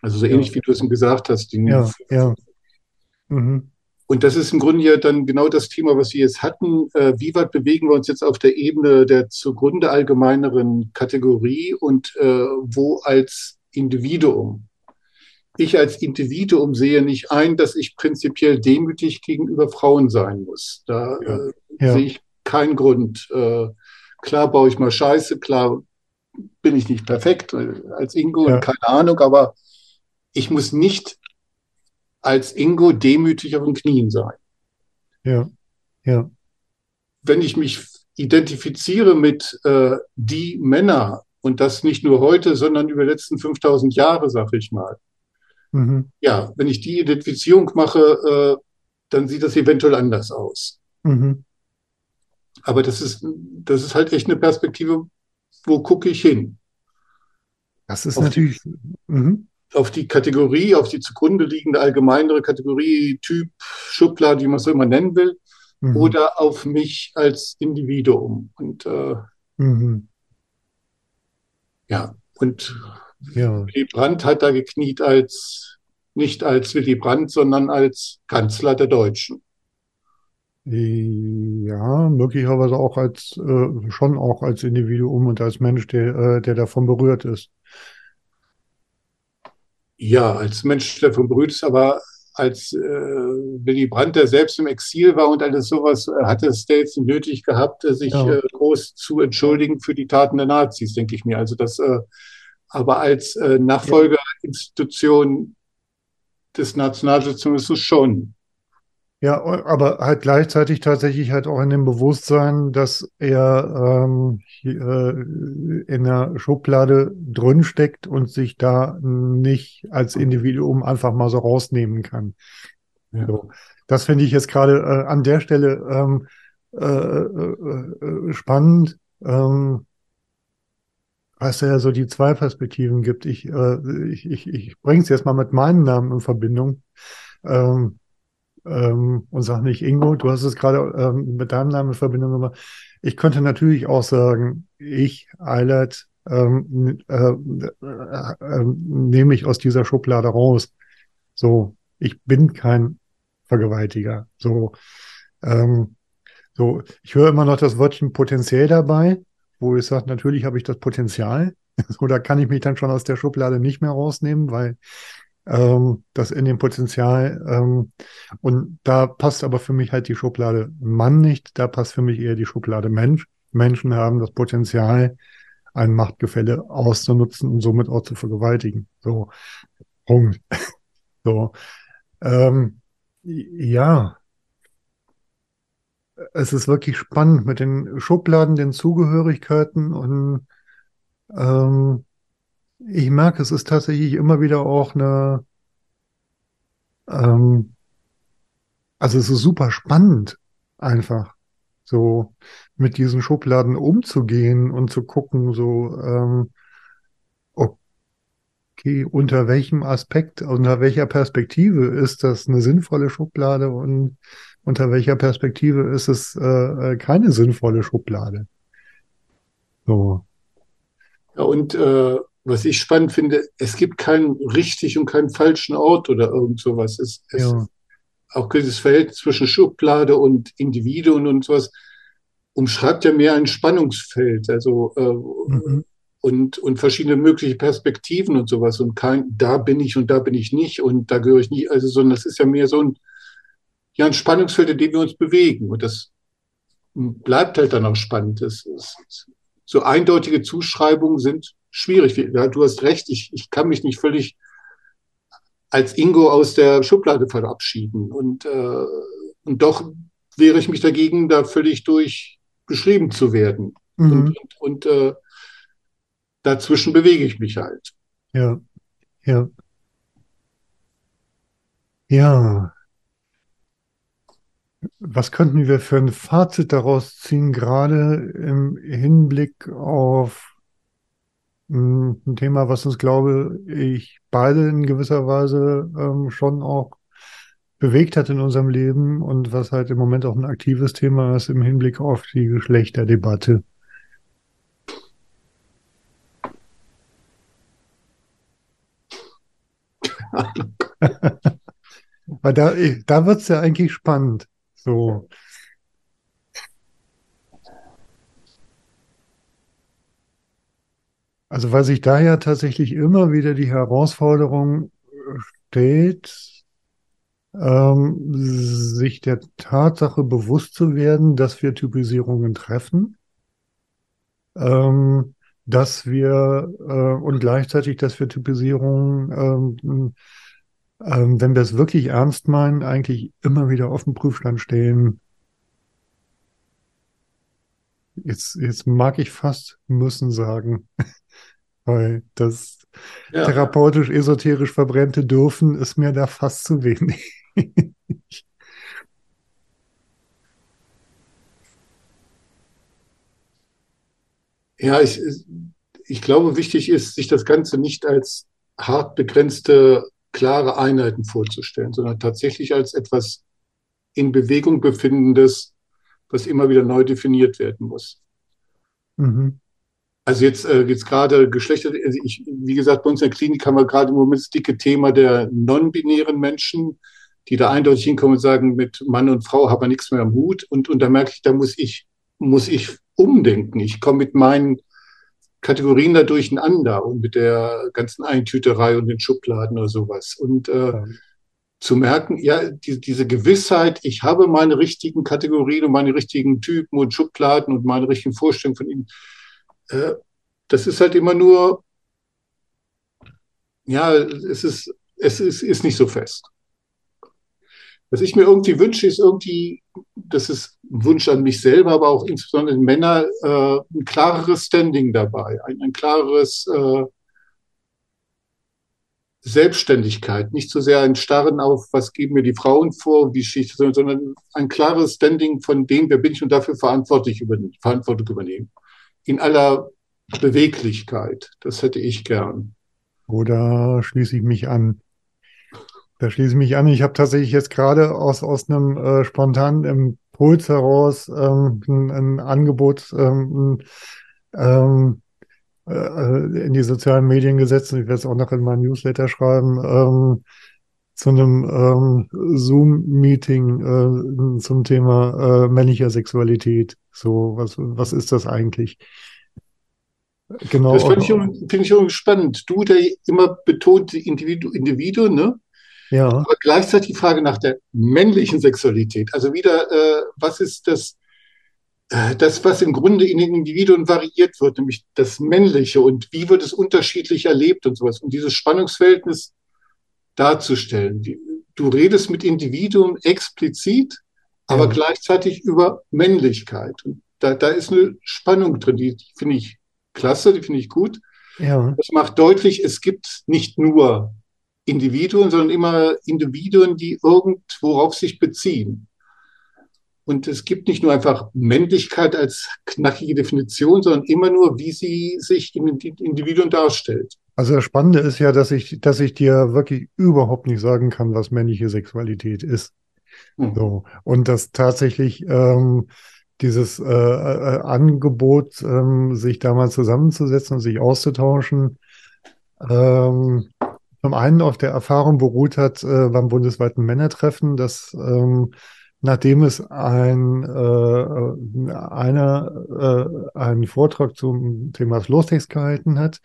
Also so ja. ähnlich wie du es ihm gesagt hast. ja, ja. Mhm. Und das ist im Grunde ja dann genau das Thema, was wir jetzt hatten. Äh, wie weit bewegen wir uns jetzt auf der Ebene der zugrunde allgemeineren Kategorie und äh, wo als Individuum? Ich als Individuum sehe nicht ein, dass ich prinzipiell demütig gegenüber Frauen sein muss. Da ja. Äh, ja. sehe ich keinen Grund. Äh, klar baue ich mal Scheiße, klar bin ich nicht perfekt äh, als Ingo, ja. keine Ahnung, aber ich muss nicht als Ingo demütig auf den Knien sein. Ja, ja. Wenn ich mich identifiziere mit äh, die Männer und das nicht nur heute, sondern über die letzten 5000 Jahre, sag ich mal. Mhm. Ja, wenn ich die Identifizierung mache, äh, dann sieht das eventuell anders aus. Mhm. Aber das ist, das ist halt echt eine Perspektive, wo gucke ich hin? Das ist auf natürlich. Die, mhm auf die Kategorie, auf die zugrunde liegende allgemeinere Kategorie, Typ, Schublade, wie man es immer nennen will, mhm. oder auf mich als Individuum. Und äh, mhm. Ja, und Ja, Willy Brandt hat da gekniet als, nicht als Willy Brandt, sondern als Kanzler der Deutschen. ja, möglicherweise auch als, äh, schon auch als Individuum und als Mensch, der, äh, der davon berührt ist. Ja, als Mensch, der von berührt ist, aber als äh, Willy Brandt, der selbst im Exil war und alles sowas, äh, hatte es jetzt nötig gehabt, sich Ja, äh, groß zu entschuldigen für die Taten der Nazis, denke ich mir. Also das, äh, aber als äh. Nachfolgerinstitution des Nationalsozialismus schon. Ja, aber halt gleichzeitig tatsächlich halt auch in dem Bewusstsein, dass er ähm, äh, in der Schublade drin steckt und sich da nicht als Individuum einfach mal so rausnehmen kann. Ja. So. Das finde ich jetzt gerade äh, an der Stelle ähm, äh, äh, äh, spannend, ähm, es ja so die zwei Perspektiven gibt. Ich, äh, ich, ich, ich bringe es jetzt mal mit meinem Namen in Verbindung. Ähm, ähm, und sag nicht Ingo, du hast es gerade ähm, mit deinem Namen in Verbindung gemacht. Ich könnte natürlich auch sagen, ich, Eilert, ähm, äh, äh, äh, nehme ich aus dieser Schublade raus. So, ich bin kein Vergewaltiger. So, ähm, so, ich höre immer noch das Wörtchen potenziell dabei, wo ich sage, natürlich habe ich das Potenzial. <laughs> Da kann ich mich dann schon aus der Schublade nicht mehr rausnehmen, weil ähm, das in dem Potenzial. Ähm, und da passt aber für mich halt die Schublade Mann nicht, da passt für mich eher die Schublade Mensch. Menschen haben das Potenzial, ein Machtgefälle auszunutzen und somit auch zu vergewaltigen. So, Punkt. <laughs> So, ähm, ja, es ist wirklich spannend mit den Schubladen, den Zugehörigkeiten und ähm, ich merke, es ist tatsächlich immer wieder auch eine, ähm, also es ist super spannend, einfach so mit diesen Schubladen umzugehen und zu gucken, so, ähm, okay, unter welchem Aspekt, unter welcher Perspektive ist das eine sinnvolle Schublade und unter welcher Perspektive ist es äh, äh, keine sinnvolle Schublade? So, Ja, und äh, was ich spannend finde, es gibt keinen richtig und keinen falschen Ort oder irgend sowas. Es, es, ja, auch dieses Verhältnis zwischen Schublade und Individuen und sowas umschreibt ja mehr ein Spannungsfeld, also äh, mhm. und, und verschiedene mögliche Perspektiven und sowas und kein, da bin ich und da bin ich nicht und da gehöre ich nie, also sondern das ist ja mehr so ein, ja, ein Spannungsfeld, in dem wir uns bewegen und das bleibt halt dann auch spannend. Das ist, so eindeutige Zuschreibungen sind schwierig. Ja, du hast recht, ich, ich kann mich nicht völlig als Ingo aus der Schublade verabschieden. Und, äh, und doch wehre ich mich dagegen, da völlig durch beschrieben zu werden. Und, Mhm. und, und äh, dazwischen bewege ich mich halt. Ja, ja, ja. Was könnten wir für ein Fazit daraus ziehen, gerade im Hinblick auf ein Thema, was uns, glaube ich, beide in gewisser Weise ähm, schon auch bewegt hat in unserem Leben und was halt im Moment auch ein aktives Thema ist im Hinblick auf die Geschlechterdebatte. <laughs> <laughs> Weil da, da wird es ja eigentlich spannend. So, also weil sich da ja tatsächlich immer wieder die Herausforderung äh, stellt, ähm, sich der Tatsache bewusst zu werden, dass wir Typisierungen treffen, ähm, dass wir äh, und gleichzeitig, dass wir Typisierungen, ähm, ähm, wenn wir es wirklich ernst meinen, eigentlich immer wieder auf den Prüfstand stellen. Jetzt, jetzt mag ich fast müssen sagen, <laughs> weil das Ja, therapeutisch esoterisch verbrennte Dürfen ist mir da fast zu wenig. <laughs> ja ich, ich glaube, wichtig ist, sich das Ganze nicht als hart begrenzte, klare Einheiten vorzustellen, sondern tatsächlich als etwas in Bewegung befindendes, was immer wieder neu definiert werden muss. Mhm. Also jetzt, äh, jetzt gerade Geschlechter, also ich, wie gesagt, bei uns in der Klinik haben wir gerade im Moment das dicke Thema der non-binären Menschen, die da eindeutig hinkommen und sagen, mit Mann und Frau haben wir nichts mehr am Hut. Und, und da merke ich, da muss ich, muss ich umdenken. Ich komme mit meinen Kategorien da durcheinander und mit der ganzen Eintüterei und den Schubladen oder sowas. Und äh, ja. zu merken, ja, die, diese Gewissheit, ich habe meine richtigen Kategorien und meine richtigen Typen und Schubladen und meine richtigen Vorstellungen von ihnen äh, das ist halt immer nur, ja, es ist, es ist, ist nicht so fest. Was ich mir irgendwie wünsche, ist irgendwie, das ist ein Wunsch an mich selber, aber auch insbesondere in Männer, äh, ein klareres Standing dabei, ein, ein klareres äh, Selbstständigkeit, nicht so sehr ein Starren auf, was geben mir die Frauen vor, wie Schicht, sondern ein klares Standing von dem, wer bin ich und dafür verantwortlich übernehmen, Verantwortung übernehmen. In aller Beweglichkeit. Das hätte ich gern. Oder schließe ich mich an? Da schließe ich mich an. Ich habe tatsächlich jetzt gerade aus, aus einem äh, spontanen Impuls heraus ähm, ein, ein, Angebot ähm, ähm, äh, in die sozialen Medien gesetzt. Ich werde es auch noch in meinem Newsletter schreiben. Ähm, zu einem ähm, Zoom-Meeting äh, zum Thema äh, männlicher Sexualität. So, was, was ist das eigentlich? Genau. Das finde ich, find ich spannend. Du, der immer betont Individu Individuen, ne? Ja. Aber gleichzeitig die Frage nach der männlichen Sexualität. Also wieder, äh, was ist das, äh, das, was im Grunde in den Individuen variiert wird, nämlich das Männliche und wie wird es unterschiedlich erlebt und sowas. Und dieses Spannungsverhältnis darzustellen. Du redest mit Individuen explizit, aber ja. gleichzeitig über Männlichkeit. Und da, da ist eine Spannung drin, die, die finde ich klasse, die finde ich gut. Ja. Das macht deutlich, es gibt nicht nur Individuen, sondern immer Individuen, die irgendworauf sich beziehen. Und es gibt nicht nur einfach Männlichkeit als knackige Definition, sondern immer nur, wie sie sich in den Individuen darstellt. Also das Spannende ist ja, dass ich, dass ich dir wirklich überhaupt nicht sagen kann, was männliche Sexualität ist. Hm. So. Und dass tatsächlich ähm, dieses äh, äh, Angebot, ähm, sich da mal zusammenzusetzen und sich auszutauschen, ähm, zum einen auf der Erfahrung beruht hat äh, beim bundesweiten Männertreffen, dass ähm, nachdem es ein äh, einer äh, einen Vortrag zum Thema Slowsex gehalten hat,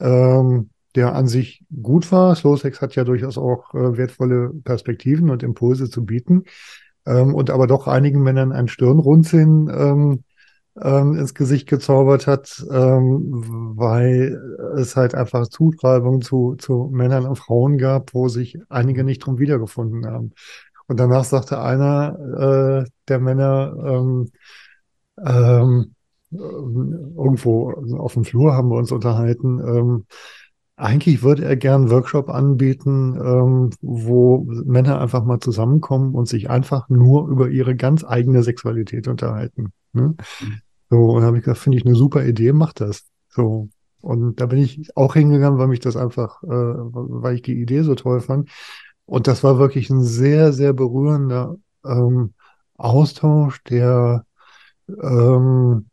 ähm, der an sich gut war. Slowsex hat ja durchaus auch äh, wertvolle Perspektiven und Impulse zu bieten ähm, und aber doch einigen Männern ein Stirnrunzeln ähm, ähm, ins Gesicht gezaubert hat, ähm, weil es halt einfach Zutreibung zu, zu Männern und Frauen gab, wo sich einige nicht drum wiedergefunden haben. Und danach sagte einer äh, der Männer, ähm, ähm, irgendwo auf dem Flur haben wir uns unterhalten, ähm, eigentlich würde er gern einen Workshop anbieten, ähm, wo Männer einfach mal zusammenkommen und sich einfach nur über ihre ganz eigene Sexualität unterhalten. Ne? Mhm. So, und da habe ich gesagt, finde ich eine super Idee, mach das. So. Und da bin ich auch hingegangen, weil mich das einfach, äh, weil ich die Idee so toll fand. Und das war wirklich ein sehr, sehr berührender ähm, Austausch, der ähm,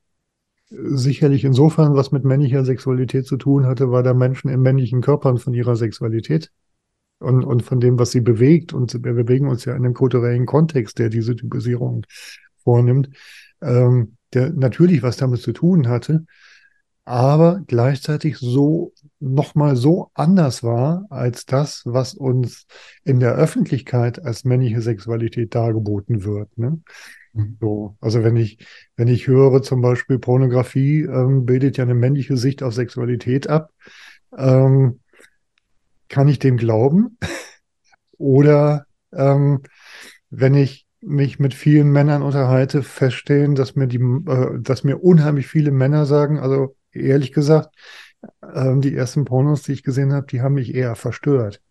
sicherlich insofern was mit männlicher Sexualität zu tun hatte, weil da Menschen in männlichen Körpern von ihrer Sexualität und, und von dem, was sie bewegt. Und wir bewegen uns ja in einem kulturellen Kontext, der diese Typisierung vornimmt, ähm, der natürlich was damit zu tun hatte, aber gleichzeitig so nochmal so anders war als das, was uns in der Öffentlichkeit als männliche Sexualität dargeboten wird. Ne? Mhm. So, also wenn ich, wenn ich höre zum Beispiel Pornografie ähm, bildet ja eine männliche Sicht auf Sexualität ab, ähm, kann ich dem glauben? <laughs> Oder ähm, wenn ich mich mit vielen Männern unterhalte, feststellen, dass mir die, äh, dass mir unheimlich viele Männer sagen, also ehrlich gesagt, ähm, die ersten Pornos, die ich gesehen habe, die haben mich eher verstört.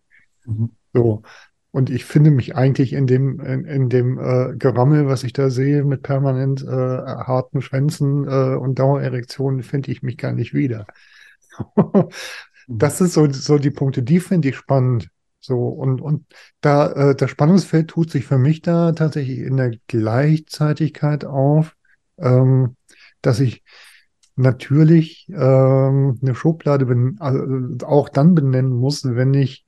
Mhm. So, und ich finde mich eigentlich in dem, in, in dem äh, Gerammel, was ich da sehe, mit permanent äh, harten Schwänzen äh, und Dauererektionen, finde ich mich gar nicht wieder. <laughs> das ist so, so die Punkte, die finde ich spannend. So, und, und da, äh, das Spannungsfeld tut sich für mich da tatsächlich in der Gleichzeitigkeit auf, ähm, dass ich natürlich ähm, eine Schublade ben also auch dann benennen muss, wenn ich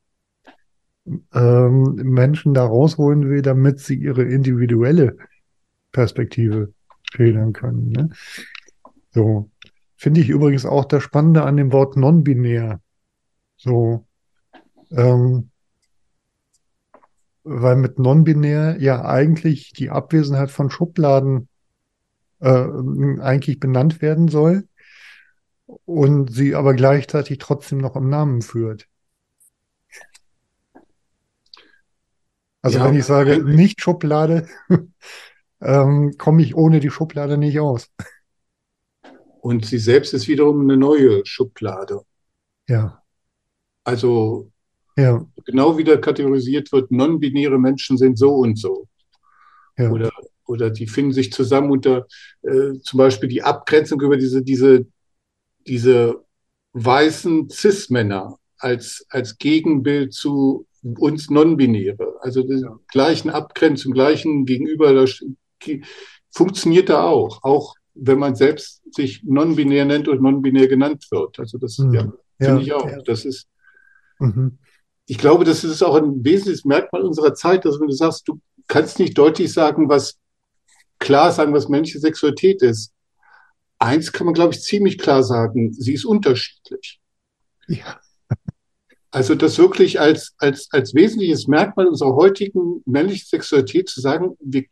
ähm, Menschen da rausholen will, damit sie ihre individuelle Perspektive schildern können. Ne? So finde ich übrigens auch das Spannende an dem Wort non-binär. So, ähm, weil mit non-binär ja eigentlich die Abwesenheit von Schubladen äh, eigentlich benannt werden soll und sie aber gleichzeitig trotzdem noch im Namen führt. Also Ja, wenn ich sage nicht Schublade, <laughs> ähm, komme ich ohne die Schublade nicht aus. Und sie selbst ist wiederum eine neue Schublade. Ja, Also ja, genau wieder kategorisiert wird, non-binäre Menschen sind so und so. ja. Oder, oder die finden sich zusammen unter äh, zum Beispiel die Abgrenzung über diese, diese, diese weißen Cis-Männer als, als Gegenbild zu uns Non-Binäre. Also die Ja. gleichen Abgrenzung, gleichen Gegenüber, das funktioniert da auch. Auch wenn man selbst sich non-binär nennt und non-binär genannt wird. Also das Mhm. ja, Ja, finde ich auch. ja. Das ist, Mhm. Ich glaube, das ist auch ein wesentliches Merkmal unserer Zeit, dass wenn du sagst, du kannst nicht deutlich sagen, was klar sagen, was männliche Sexualität ist. Eins kann man, glaube ich, ziemlich klar sagen, sie ist unterschiedlich. Ja, Also das wirklich als, als, als wesentliches Merkmal unserer heutigen männlichen Sexualität zu sagen, wir,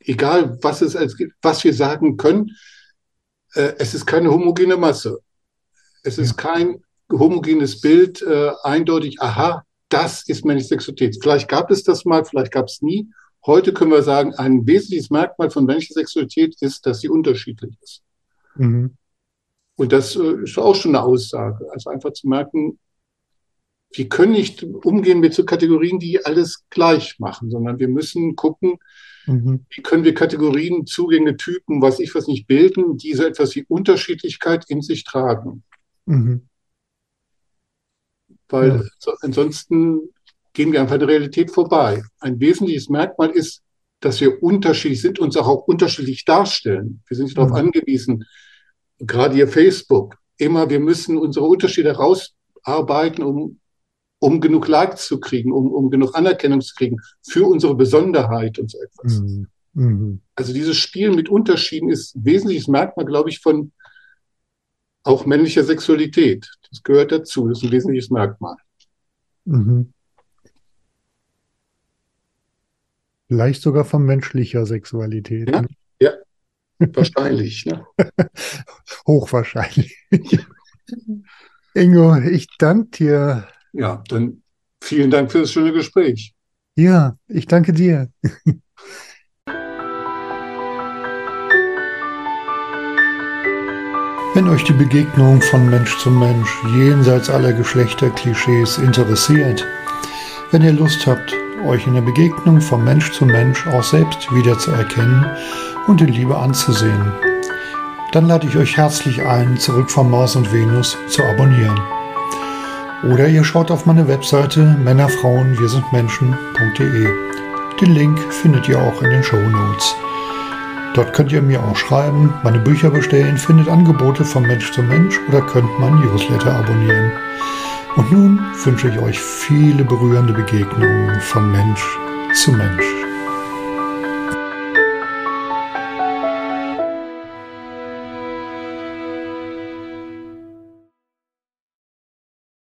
egal was es als, was wir sagen können, äh, es ist keine homogene Masse. Es ist kein homogenes Bild, äh, eindeutig, aha, das ist männliche Sexualität. Vielleicht gab es das mal, vielleicht gab es nie. Heute können wir sagen, ein wesentliches Merkmal von männlicher Sexualität ist, dass sie unterschiedlich ist. mhm. Und das äh, ist auch schon eine Aussage. Also einfach zu merken, wir können nicht umgehen mit so Kategorien, die alles gleich machen, sondern wir müssen gucken, Mhm. wie können wir Kategorien, Zugänge, Typen, was ich was nicht bilden, die so etwas wie Unterschiedlichkeit in sich tragen. Mhm. Weil Ja. so, ansonsten gehen wir einfach der Realität vorbei. Ein wesentliches Merkmal ist, dass wir unterschiedlich sind, uns auch, auch unterschiedlich darstellen. Wir sind nicht darauf Mhm. angewiesen, gerade hier Facebook, immer, wir müssen unsere Unterschiede herausarbeiten, um, um genug Likes zu kriegen, um, um genug Anerkennung zu kriegen für unsere Besonderheit und so etwas. Mhm. Mhm. Also dieses Spiel mit Unterschieden ist ein wesentliches Merkmal, glaube ich, von auch männlicher Sexualität. Das gehört dazu, das ist ein wesentliches Merkmal. Mhm. Vielleicht sogar von menschlicher Sexualität. Ja. ne? Wahrscheinlich. Ne? <laughs> Hochwahrscheinlich. Ingo, ich danke dir. Ja, dann vielen Dank für das schöne Gespräch. Ja, ich danke dir. Wenn euch die Begegnung von Mensch zu Mensch jenseits aller Geschlechterklischees interessiert, wenn ihr Lust habt, euch in der Begegnung von Mensch zu Mensch auch selbst wiederzuerkennen und in Liebe anzusehen, dann lade ich euch herzlich ein, zurück von Mars und Venus zu abonnieren. Oder ihr schaut auf meine Webseite Männerfrauen wir sind Menschen.de. Den Link findet ihr auch in den Show Notes. Dort könnt ihr mir auch schreiben, meine Bücher bestellen, findet Angebote von Mensch zu Mensch oder könnt mein Newsletter abonnieren. Und nun wünsche ich euch viele berührende Begegnungen von Mensch zu Mensch.